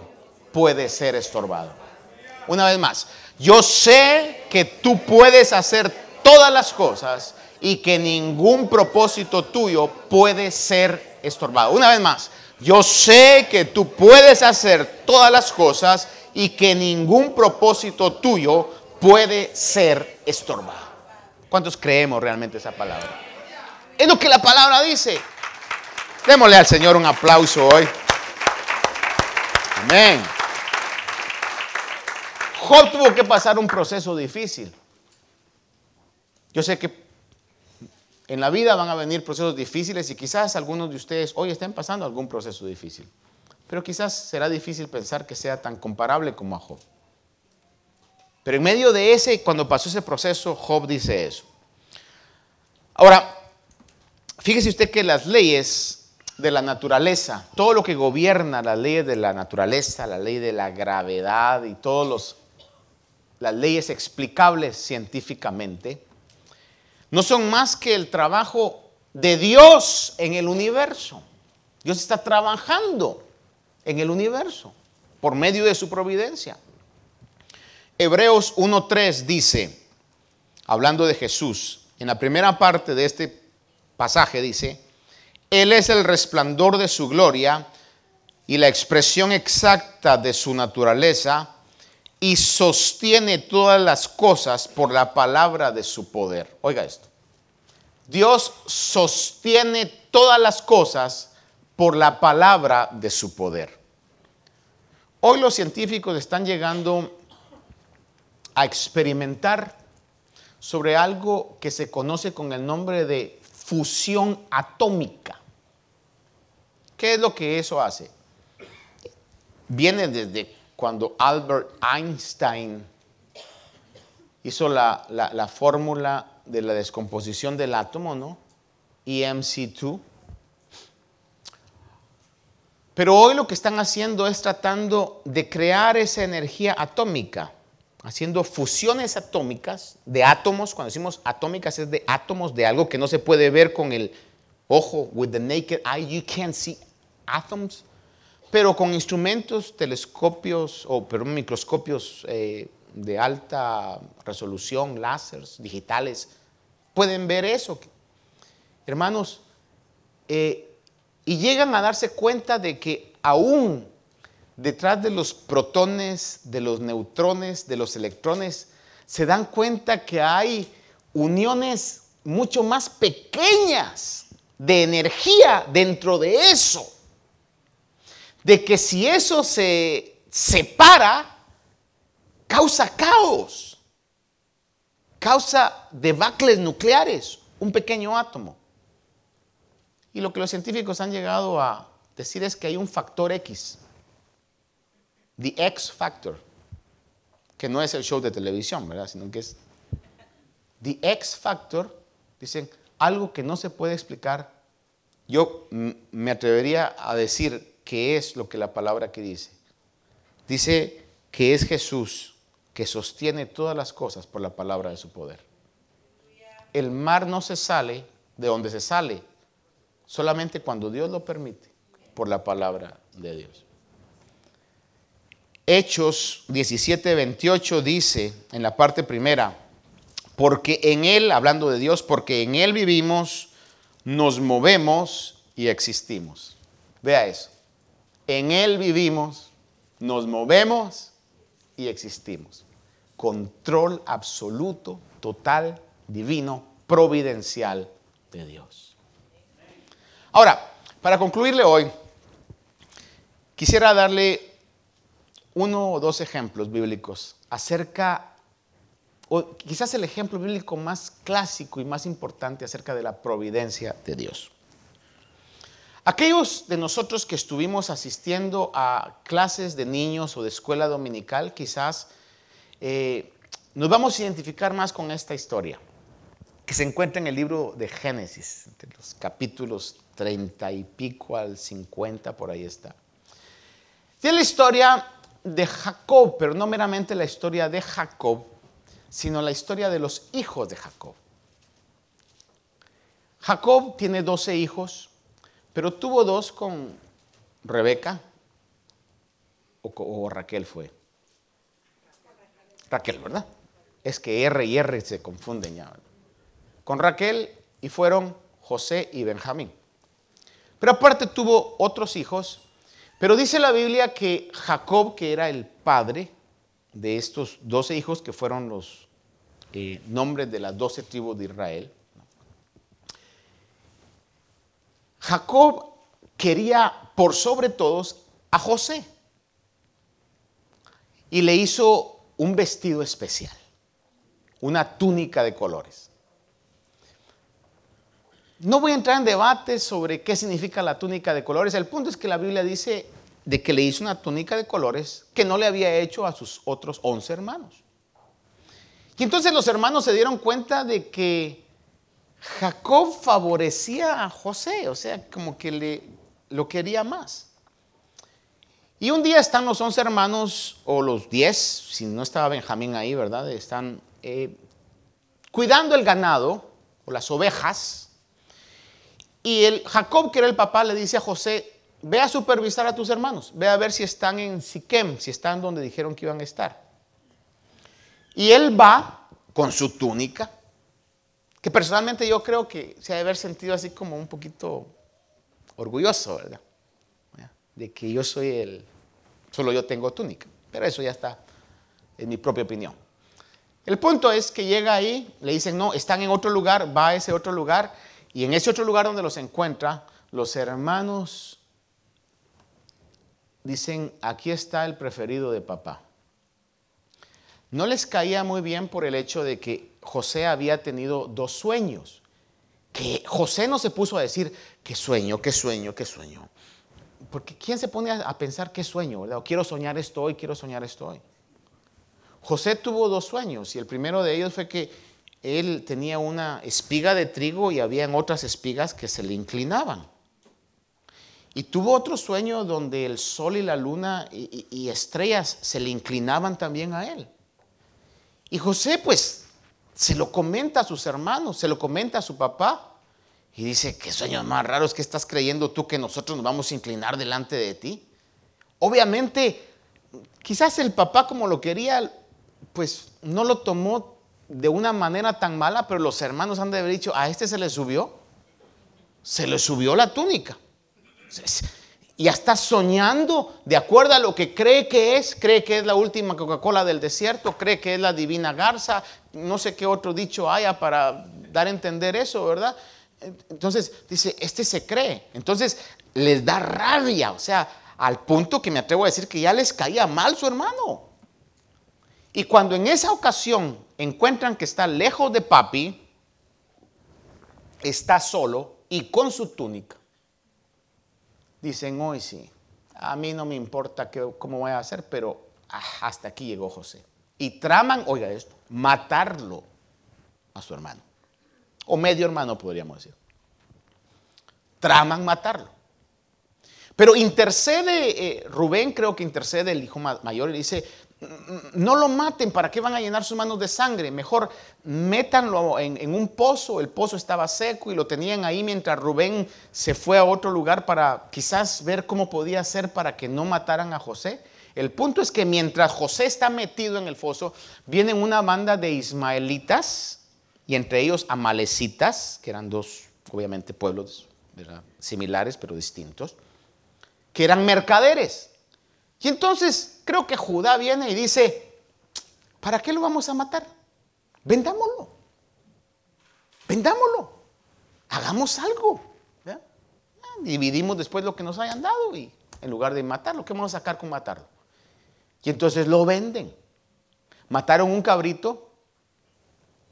puede ser estorbado? Una vez más, yo sé que tú puedes hacer todas las cosas y que ningún propósito tuyo puede ser estorbado. Una vez más, yo sé que tú puedes hacer todas las cosas y que ningún propósito tuyo puede ser estorbado. ¿Cuántos creemos realmente esa palabra? Es lo que la palabra dice. Démosle al Señor un aplauso hoy. Amén. Job tuvo que pasar un proceso difícil. Yo sé que en la vida van a venir procesos difíciles y quizás algunos de ustedes hoy estén pasando algún proceso difícil. Pero quizás será difícil pensar que sea tan comparable como a Job. Pero en medio de ese, cuando pasó ese proceso, Job dice eso. Ahora, fíjese usted que las leyes de la naturaleza, todo lo que gobierna las leyes de la naturaleza, la ley de la gravedad y todas las leyes explicables científicamente, no son más que el trabajo de Dios en el universo. Dios está trabajando en el universo por medio de su providencia. Hebreos 1.3 dice, hablando de Jesús, en la primera parte de este pasaje dice, Él es el resplandor de su gloria y la expresión exacta de su naturaleza y sostiene todas las cosas por la palabra de su poder. Oiga esto. Dios sostiene todas las cosas por la palabra de su poder. Hoy los científicos están llegando a experimentar sobre algo que se conoce con el nombre de fusión atómica. ¿Qué es lo que eso hace? Viene desde cuando Albert Einstein hizo la, fórmula de la descomposición del átomo, ¿no? EMC2. Pero hoy lo que están haciendo es tratando de crear esa energía atómica, haciendo fusiones atómicas de átomos. Cuando decimos atómicas es de átomos de algo que no se puede ver con el ojo, with the naked eye, you can't see atoms pero con instrumentos, telescopios o pero microscopios eh, de alta resolución, láseres, digitales, pueden ver eso. Hermanos, eh, y llegan a darse cuenta de que aún detrás de los protones, de los neutrones, de los electrones, se dan cuenta que hay uniones mucho más pequeñas de energía dentro de eso. De que si eso se separa, causa caos, causa debacles nucleares, un pequeño átomo. Y lo que los científicos han llegado a decir es que hay un factor X, the X factor, que no es el show de televisión, ¿verdad? Sino que es the X factor, dicen, algo que no se puede explicar. Yo me atrevería a decir que es lo que la palabra que dice. Dice que es Jesús que sostiene todas las cosas por la palabra de su poder. El mar no se sale de donde se sale, solamente cuando Dios lo permite, por la palabra de Dios. Hechos 17, 28 dice en la parte primera, porque en Él, hablando de Dios, porque en Él vivimos, nos movemos y existimos. Vea eso. En Él vivimos, nos movemos y existimos. Control absoluto, total, divino, providencial de Dios. Ahora, para concluirle hoy, quisiera darle uno o dos ejemplos bíblicos acerca, o quizás el ejemplo bíblico más clásico y más importante acerca de la providencia de Dios. Aquellos de nosotros que estuvimos asistiendo a clases de niños o de escuela dominical, quizás eh, nos vamos a identificar más con esta historia, que se encuentra en el libro de Génesis, entre los capítulos 30 y pico al 50, por ahí está. Tiene la historia de Jacob, pero no meramente la historia de Jacob, sino la historia de los hijos de Jacob. Jacob tiene 12 hijos, pero tuvo dos con Rebeca o, Raquel fue. Raquel, ¿verdad? Es que R y R se confunden ya. Con Raquel y fueron José y Benjamín. Pero aparte tuvo otros hijos, pero dice la Biblia que Jacob, que era el padre de estos doce hijos que fueron los eh, nombres de las doce tribus de Israel, Jacob quería por sobre todos a José y le hizo un vestido especial, una túnica de colores. No voy a entrar en debate sobre qué significa la túnica de colores. El punto es que la Biblia dice de que le hizo una túnica de colores que no le había hecho a sus otros once hermanos. Y entonces los hermanos se dieron cuenta de que Jacob favorecía a José, o sea, como que le, lo quería más. Y un día están los once hermanos, o los diez, si no estaba Benjamín ahí, ¿verdad? Están eh, cuidando el ganado, o las ovejas. Y el Jacob, que era el papá, le dice a José, ve a supervisar a tus hermanos, ve a ver si están en Siquem, si están donde dijeron que iban a estar. Y él va con su túnica, que personalmente yo creo que se ha de haber sentido así como un poquito orgulloso, ¿verdad? De que yo soy el, solo yo tengo túnica, pero eso ya está en mi propia opinión. El punto es que llega ahí, le dicen, no, están en otro lugar, va a ese otro lugar, y en ese otro lugar donde los encuentra, los hermanos dicen, aquí está el preferido de papá. No les caía muy bien por el hecho de que José había tenido dos sueños. Que José no se puso a decir, qué sueño, qué sueño, qué sueño. Porque ¿quién se pone a pensar qué sueño? ¿verdad? quiero soñar esto hoy, quiero soñar esto hoy. José tuvo dos sueños y el primero de ellos fue que él tenía una espiga de trigo y habían otras espigas que se le inclinaban. Y tuvo otro sueño donde el sol y la luna y, y estrellas se le inclinaban también a él. Y José pues se lo comenta a sus hermanos, se lo comenta a su papá. Y dice, qué sueños más raros que estás creyendo tú que nosotros nos vamos a inclinar delante de ti. Obviamente, quizás el papá como lo quería, pues no lo tomó de una manera tan mala, pero los hermanos han de haber dicho, a este se le subió, se le subió la túnica. Ya está soñando de acuerdo a lo que cree que es, cree que es la última Coca-Cola del desierto, cree que es la divina garza, no sé qué otro dicho haya para dar a entender eso, ¿verdad? Entonces dice, este se cree. Entonces les da rabia, o sea, al punto que me atrevo a decir que ya les caía mal su hermano. Y cuando en esa ocasión encuentran que está lejos de papi, está solo y con su túnica, dicen, hoy sí, a mí no me importa cómo voy a hacer, pero ah, hasta aquí llegó José. Y traman, oiga esto, matarlo a su hermano. O medio hermano podríamos decir. Traman matarlo. Pero intercede, eh, Rubén creo que intercede el hijo mayor y dice, no lo maten, ¿para qué van a llenar sus manos de sangre? Mejor métanlo en, un pozo, el pozo estaba seco y lo tenían ahí mientras Rubén se fue a otro lugar para quizás ver cómo podía hacer para que no mataran a José. El punto es que mientras José está metido en el foso, vienen una banda de ismaelitas y entre ellos amalecitas, que eran dos, obviamente, pueblos similares pero distintos, que eran mercaderes. Y entonces creo que Judá viene y dice, ¿para qué lo vamos a matar? Vendámoslo. Vendámoslo. Hagamos algo. Dividimos después lo que nos hayan dado y en lugar de matarlo, ¿qué vamos a sacar con matarlo? Y entonces lo venden. Mataron un cabrito,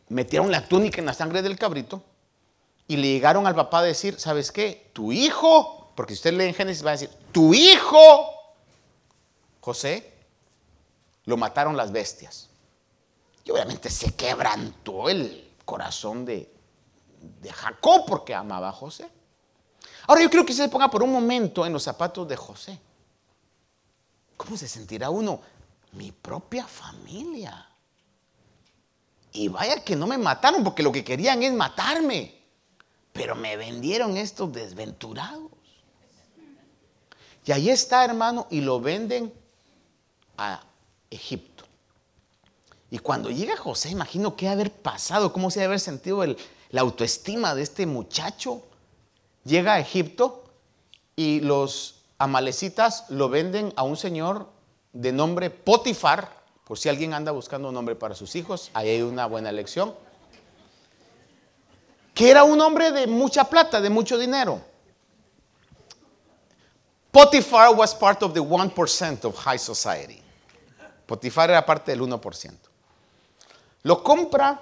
metieron la túnica en la sangre del cabrito y le llegaron al papá a decir, ¿sabes qué? Tu hijo, porque si usted lee en Génesis va a decir, tu hijo José, lo mataron las bestias. Y obviamente se quebrantó el corazón de, de Jacob porque amaba a José. Ahora yo creo que se ponga por un momento en los zapatos de José. ¿Cómo se sentirá uno? Mi propia familia. Y vaya que no me mataron porque lo que querían es matarme. Pero me vendieron estos desventurados. Y ahí está, hermano, y lo venden a Egipto. Y cuando llega José, imagino qué haber pasado, cómo se debe haber sentido la autoestima de este muchacho. Llega a Egipto y los amalecitas lo venden a un señor de nombre Potifar, por si alguien anda buscando un nombre para sus hijos, ahí hay una buena elección, que era un hombre de mucha plata, de mucho dinero. Potifar was part of the 1% of high society. Potifar era parte del 1%. Lo compra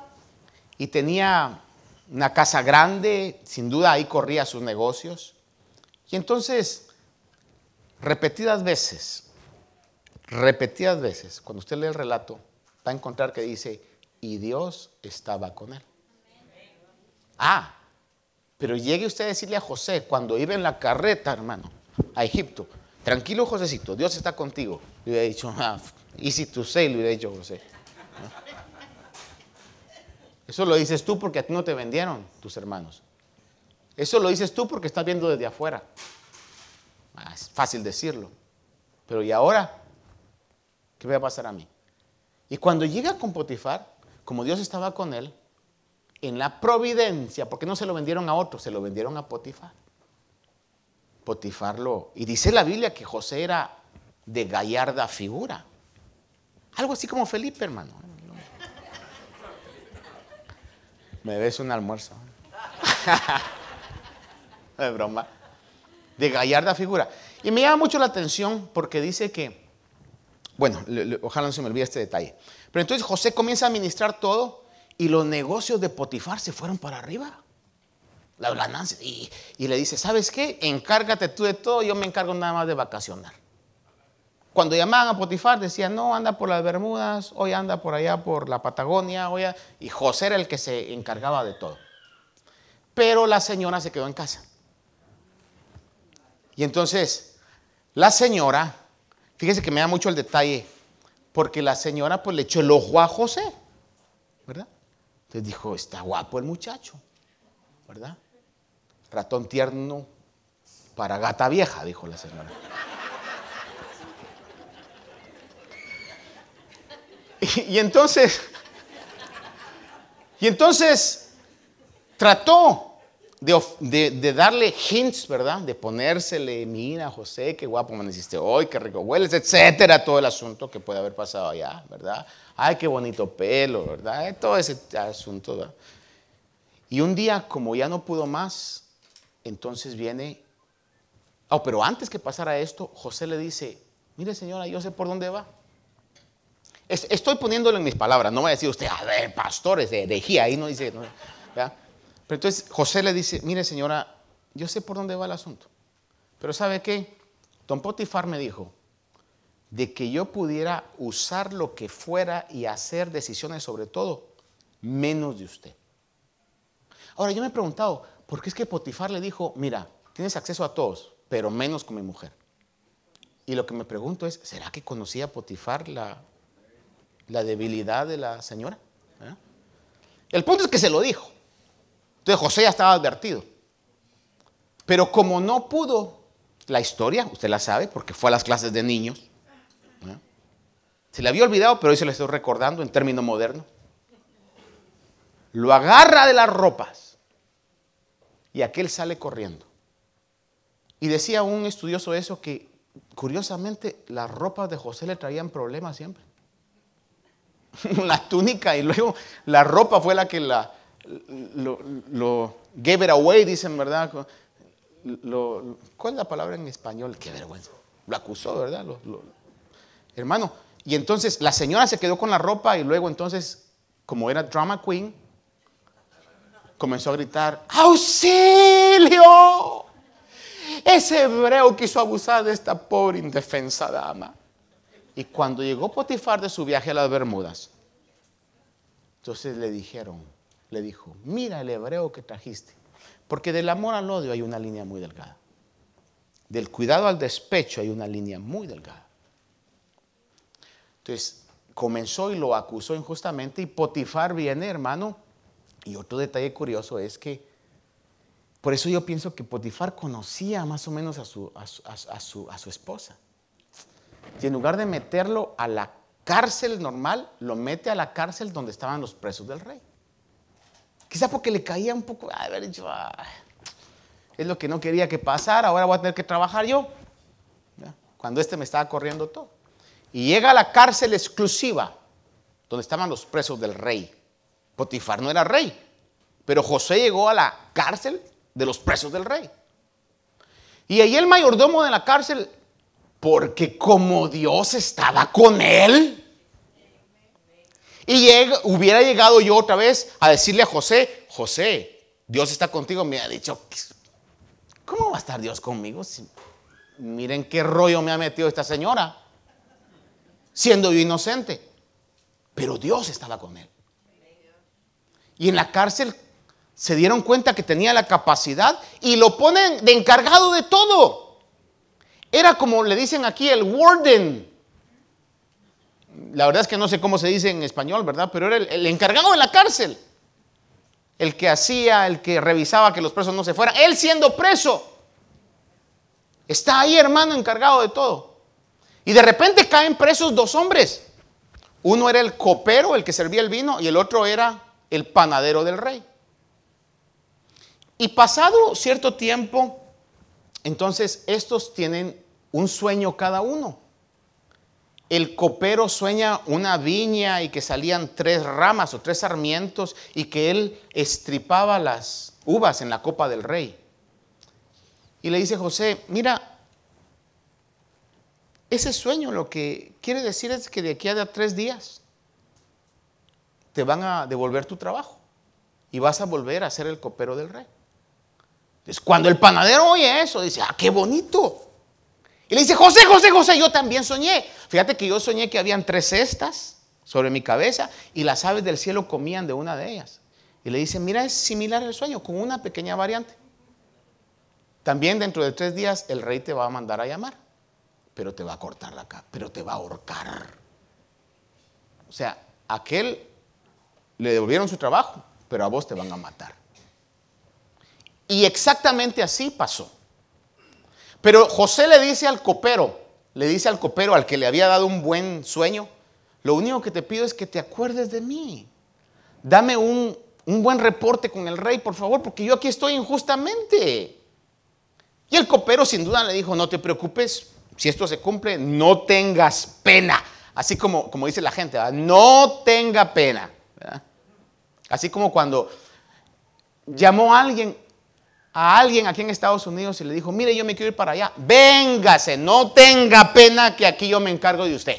y tenía una casa grande, sin duda ahí corría sus negocios. Y entonces, repetidas veces, repetidas veces, cuando usted lee el relato, va a encontrar que dice, y Dios estaba con él. Ah, pero llegue usted a decirle a José, cuando iba en la carreta, hermano, a Egipto, tranquilo Josecito, Dios está contigo. Y le he dicho, ah, Easy to say, le hubiera dicho José. Eso lo dices tú porque a ti no te vendieron tus hermanos. Eso lo dices tú porque estás viendo desde afuera. Ah, es fácil decirlo. Pero ¿y ahora? ¿Qué va a pasar a mí? Y cuando llega con Potifar, como Dios estaba con él, en la providencia, porque no se lo vendieron a otro, se lo vendieron a Potifar. Potifar lo... Y dice la Biblia que José era de gallarda figura. Algo así como Felipe, hermano. Me ves un almuerzo. [LAUGHS] de broma. De gallarda figura. Y me llama mucho la atención porque dice que, bueno, ojalá no se me olvide este detalle. Pero entonces José comienza a administrar todo y los negocios de Potifar se fueron para arriba. Y, y le dice, ¿sabes qué? Encárgate tú de todo, yo me encargo nada más de vacacionar. Cuando llamaban a Potifar decían, no, anda por las Bermudas, hoy anda por allá por la Patagonia, hoy y José era el que se encargaba de todo. Pero la señora se quedó en casa. Y entonces, la señora, fíjese que me da mucho el detalle, porque la señora pues le echó el ojo a José, ¿verdad? Entonces dijo, está guapo el muchacho, ¿verdad? Ratón tierno para gata vieja, dijo la señora. [LAUGHS] Y, entonces, y entonces trató de, darle hints, ¿verdad? De ponérsele, mira, José, qué guapo amaneciste hoy, qué rico hueles, etcétera, todo el asunto que puede haber pasado allá, ¿verdad? Ay, qué bonito pelo, ¿verdad? Todo ese asunto, ¿verdad? Y un día, como ya no pudo más, entonces viene, oh, pero antes que pasara esto, José le dice, mire señora, yo sé por dónde va. Estoy poniéndolo en mis palabras, no va a decir usted, a ver, pastores de herejía, ahí no dice, ¿verdad? Pero entonces José le dice, mire señora, yo sé por dónde va el asunto. Pero ¿sabe qué? Don Potifar me dijo de que yo pudiera usar lo que fuera y hacer decisiones sobre todo, menos de usted. Ahora yo me he preguntado, ¿por qué es que Potifar le dijo, mira, tienes acceso a todos, pero menos con mi mujer? Y lo que me pregunto es, ¿será que conocía Potifar la, la debilidad de la señora? ¿Eh? El punto es que se lo dijo. Entonces José ya estaba advertido. Pero como no pudo, la historia, usted la sabe, porque fue a las clases de niños. Se le había olvidado, pero hoy se le estoy recordando en término moderno. Lo agarra de las ropas y aquel sale corriendo. Y decía un estudioso eso que curiosamente las ropas de José le traían problemas siempre. [LAUGHS] la túnica y luego la ropa fue la que la, lo, lo gave it away, dicen, ¿verdad? Lo, ¿Cuál es la palabra en español? Qué vergüenza. Lo acusó, ¿verdad? hermano, y entonces la señora se quedó con la ropa y luego entonces, como era drama queen, comenzó a gritar, ¡auxilio! Ese hebreo quiso abusar de esta pobre indefensa dama. Y cuando llegó Potifar de su viaje a las Bermudas, entonces le dijeron, le dijo, mira el hebreo que trajiste. Porque del amor al odio hay una línea muy delgada. Del cuidado al despecho hay una línea muy delgada. Entonces, comenzó y lo acusó injustamente y Potifar viene, hermano. Y otro detalle curioso es que, por eso yo pienso que Potifar conocía más o menos a su, a su, a su esposa. Y en lugar de meterlo a la cárcel normal, lo mete a la cárcel donde estaban los presos del rey. Quizá porque le caía un poco, dicho, es lo que no quería que pasara, ahora voy a tener que trabajar yo. Cuando este me estaba corriendo todo. Y llega a la cárcel exclusiva, donde estaban los presos del rey. Potifar no era rey, pero José llegó a la cárcel de los presos del rey. Y ahí el mayordomo de la cárcel, porque como Dios estaba con él, y hubiera llegado yo otra vez a decirle a José, José, Dios está contigo. Me ha dicho, ¿cómo va a estar Dios conmigo? miren qué rollo me ha metido esta señora, siendo yo inocente. Pero Dios estaba con él. Y en la cárcel se dieron cuenta que tenía la capacidad y lo ponen de encargado de todo. Era como le dicen aquí el warden la verdad es que no sé cómo se dice en español, ¿verdad? Pero era el, encargado de la cárcel. El que hacía, el que revisaba que los presos no se fueran. Él siendo preso. Está ahí, hermano, encargado de todo. Y de repente caen presos dos hombres. Uno era el copero, el que servía el vino, y el otro era el panadero del rey. Y pasado cierto tiempo, entonces estos tienen un sueño cada uno el copero sueña una viña y que salían tres ramas o tres sarmientos y que él estripaba las uvas en la copa del rey. Y le dice José, mira, ese sueño lo que quiere decir es que de aquí a tres días te van a devolver tu trabajo y vas a volver a ser el copero del rey. Entonces, cuando el panadero oye eso, dice, ah, qué bonito. Y le dice, José, José, José, yo también soñé. Fíjate que yo soñé que habían tres cestas sobre mi cabeza y las aves del cielo comían de una de ellas. Y le dice, mira, es similar el sueño, con una pequeña variante. También dentro de tres días el rey te va a mandar a llamar, pero te va a cortar la cara, pero te va a ahorcar. O sea, aquel le devolvieron su trabajo, pero a vos te van a matar. Y exactamente así pasó. Pero José le dice al copero, le dice al copero, al que le había dado un buen sueño, lo único que te pido es que te acuerdes de mí. Dame un, un buen reporte con el rey, por favor, porque yo aquí estoy injustamente. Y el copero sin duda le dijo, no te preocupes, si esto se cumple, no tengas pena. Así como, como dice la gente, no tenga pena. Así como cuando llamó a alguien, a alguien aquí en Estados Unidos y le dijo, mire, yo me quiero ir para allá, véngase, no tenga pena que aquí yo me encargo de usted.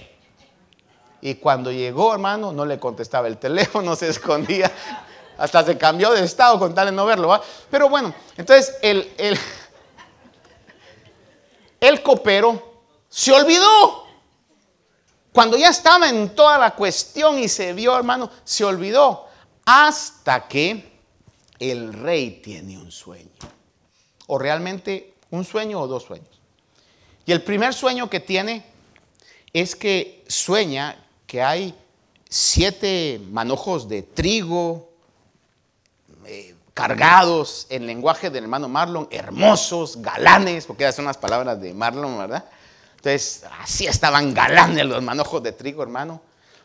Y cuando llegó, hermano, no le contestaba el [LAUGHS] teléfono, se escondía, hasta se cambió de estado con tal de no verlo. Pero bueno, entonces el, el, el copero se olvidó. Cuando ya estaba en toda la cuestión y se vio, hermano, se olvidó. Hasta que el rey tiene un sueño. O realmente un sueño o dos sueños. Y el primer sueño que tiene es que sueña que hay siete manojos de trigo eh, cargados en lenguaje del hermano Marlon, hermosos, galanes, porque esas son las palabras de Marlon, ¿verdad? Entonces, así estaban galanes los manojos de trigo, hermano.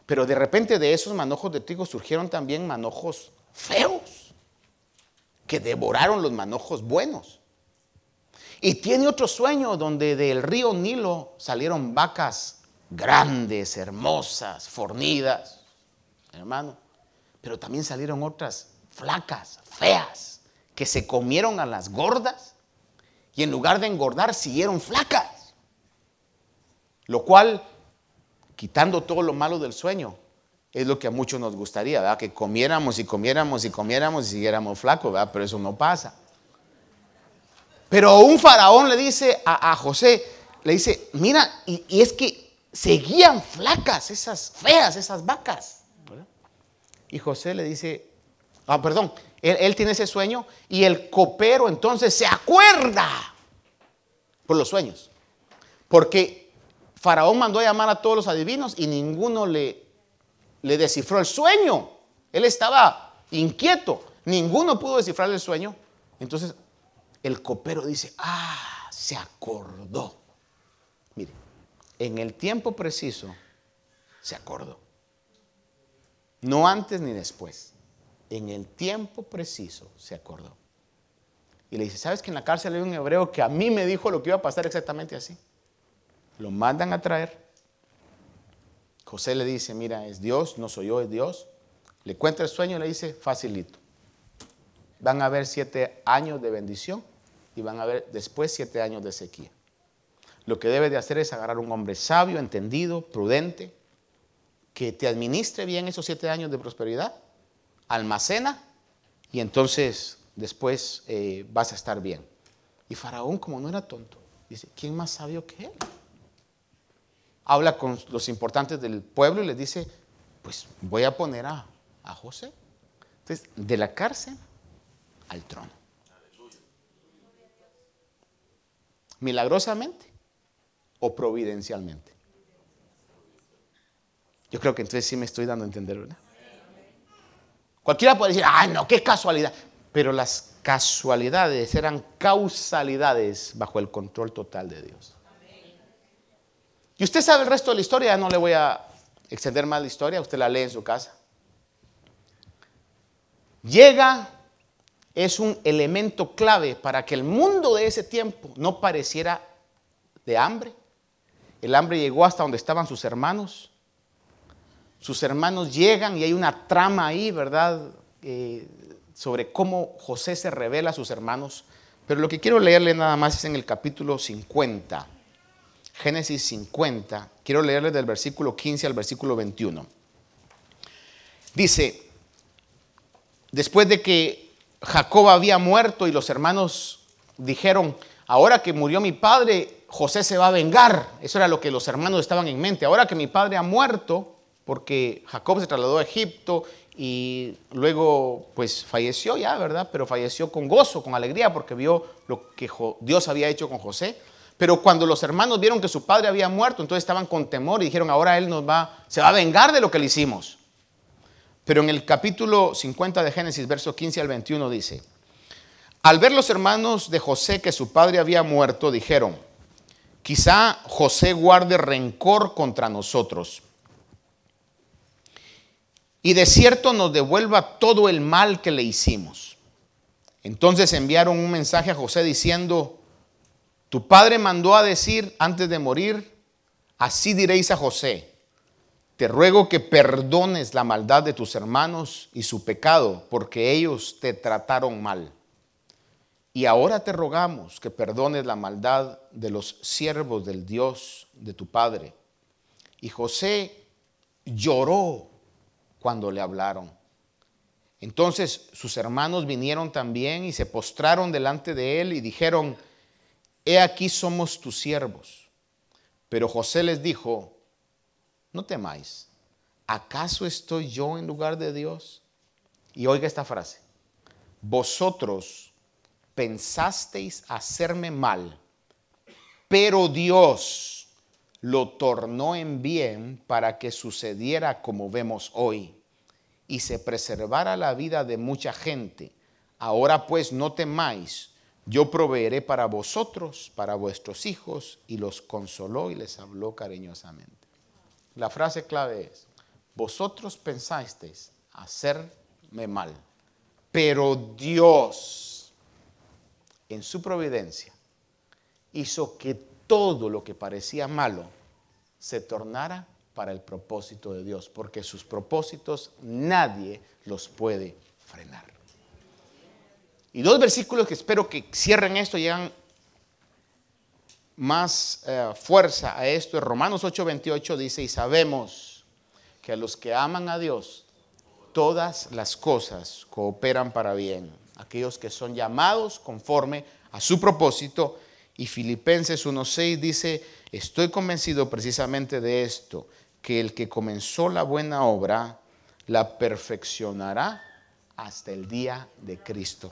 Pero de repente de esos manojos de trigo surgieron también manojos feos, que devoraron los manojos buenos. Y tiene otro sueño donde del río Nilo salieron vacas grandes, hermosas, fornidas, hermano. Pero también salieron otras flacas, feas, que se comieron a las gordas y en lugar de engordar siguieron flacas. Lo cual, quitando todo lo malo del sueño, es lo que a muchos nos gustaría, ¿verdad? Que comiéramos y comiéramos y comiéramos y siguiéramos flacos, ¿verdad? Pero eso no pasa. Pero un faraón le dice a, José, le dice, mira, y, es que seguían flacas esas feas, esas vacas. Y José le dice, ah, perdón, él, él tiene ese sueño y el copero entonces se acuerda por los sueños. Porque Faraón mandó a llamar a todos los adivinos y ninguno le, le descifró el sueño. Él estaba inquieto. Ninguno pudo descifrar el sueño. Entonces el copero dice, ah, se acordó. Mire, en el tiempo preciso se acordó. No antes ni después. En el tiempo preciso se acordó. Y le dice, ¿sabes que en la cárcel hay un hebreo que a mí me dijo lo que iba a pasar exactamente así? Lo mandan a traer. José le dice, mira, es Dios, no soy yo, es Dios. Le cuenta el sueño y le dice, facilito. Van a haber siete años de bendición y van a haber después siete años de sequía. Lo que debe de hacer es agarrar un hombre sabio, entendido, prudente, que te administre bien esos siete años de prosperidad, almacena y entonces después eh, vas a estar bien. Y Faraón, como no era tonto, dice, ¿quién más sabio que él? Habla con los importantes del pueblo y les dice, pues voy a poner a, José. Entonces, de la cárcel al trono. Milagrosamente o providencialmente. Yo creo que entonces sí me estoy dando a entender, ¿verdad? Cualquiera puede decir, ay, no, qué casualidad. Pero las casualidades eran causalidades bajo el control total de Dios. Y usted sabe el resto de la historia, ya no le voy a extender más la historia, usted la lee en su casa. Llega, es un elemento clave para que el mundo de ese tiempo no pareciera de hambre. El hambre llegó hasta donde estaban sus hermanos. Sus hermanos llegan y hay una trama ahí, ¿verdad? Eh, sobre cómo José se revela a sus hermanos. Pero lo que quiero leerle nada más es en el capítulo 50 Génesis 50. Quiero leerle del versículo 15 al versículo 21. Dice, después de que Jacob había muerto y los hermanos dijeron, ahora que murió mi padre, José se va a vengar. Eso era lo que los hermanos estaban en mente. Ahora que mi padre ha muerto, porque Jacob se trasladó a Egipto y luego pues falleció ya, ¿verdad? Pero falleció con gozo, con alegría, porque vio lo que Dios había hecho con José. Pero cuando los hermanos vieron que su padre había muerto, entonces estaban con temor y dijeron, ahora él nos va, se va a vengar de lo que le hicimos. Pero en el capítulo 50 de Génesis, verso 15 al 21 dice, al ver los hermanos de José que su padre había muerto, dijeron, quizá José guarde rencor contra nosotros y de cierto nos devuelva todo el mal que le hicimos. Entonces enviaron un mensaje a José diciendo, tu padre mandó a decir antes de morir, así diréis a José, te ruego que perdones la maldad de tus hermanos y su pecado, porque ellos te trataron mal. Y ahora te rogamos que perdones la maldad de los siervos del Dios de tu Padre. Y José lloró cuando le hablaron. Entonces sus hermanos vinieron también y se postraron delante de él y dijeron, He aquí somos tus siervos. Pero José les dijo, No temáis, ¿acaso estoy yo en lugar de Dios? Y oiga esta frase, vosotros pensasteis hacerme mal, pero Dios lo tornó en bien para que sucediera como vemos hoy y se preservara la vida de mucha gente. Ahora pues no temáis, yo proveeré para vosotros, para vuestros hijos, y los consoló y les habló cariñosamente. La frase clave es, vosotros pensasteis hacerme mal, pero Dios, en su providencia, hizo que todo lo que parecía malo se tornara para el propósito de Dios, porque sus propósitos nadie los puede frenar. Y dos versículos que espero que cierren esto, llegan más eh, fuerza a esto. Romanos 8:28 dice, y sabemos que a los que aman a Dios, todas las cosas cooperan para bien. Aquellos que son llamados conforme a su propósito. Y Filipenses 1:6 dice, estoy convencido precisamente de esto que el que comenzó la buena obra la perfeccionará hasta el día de Cristo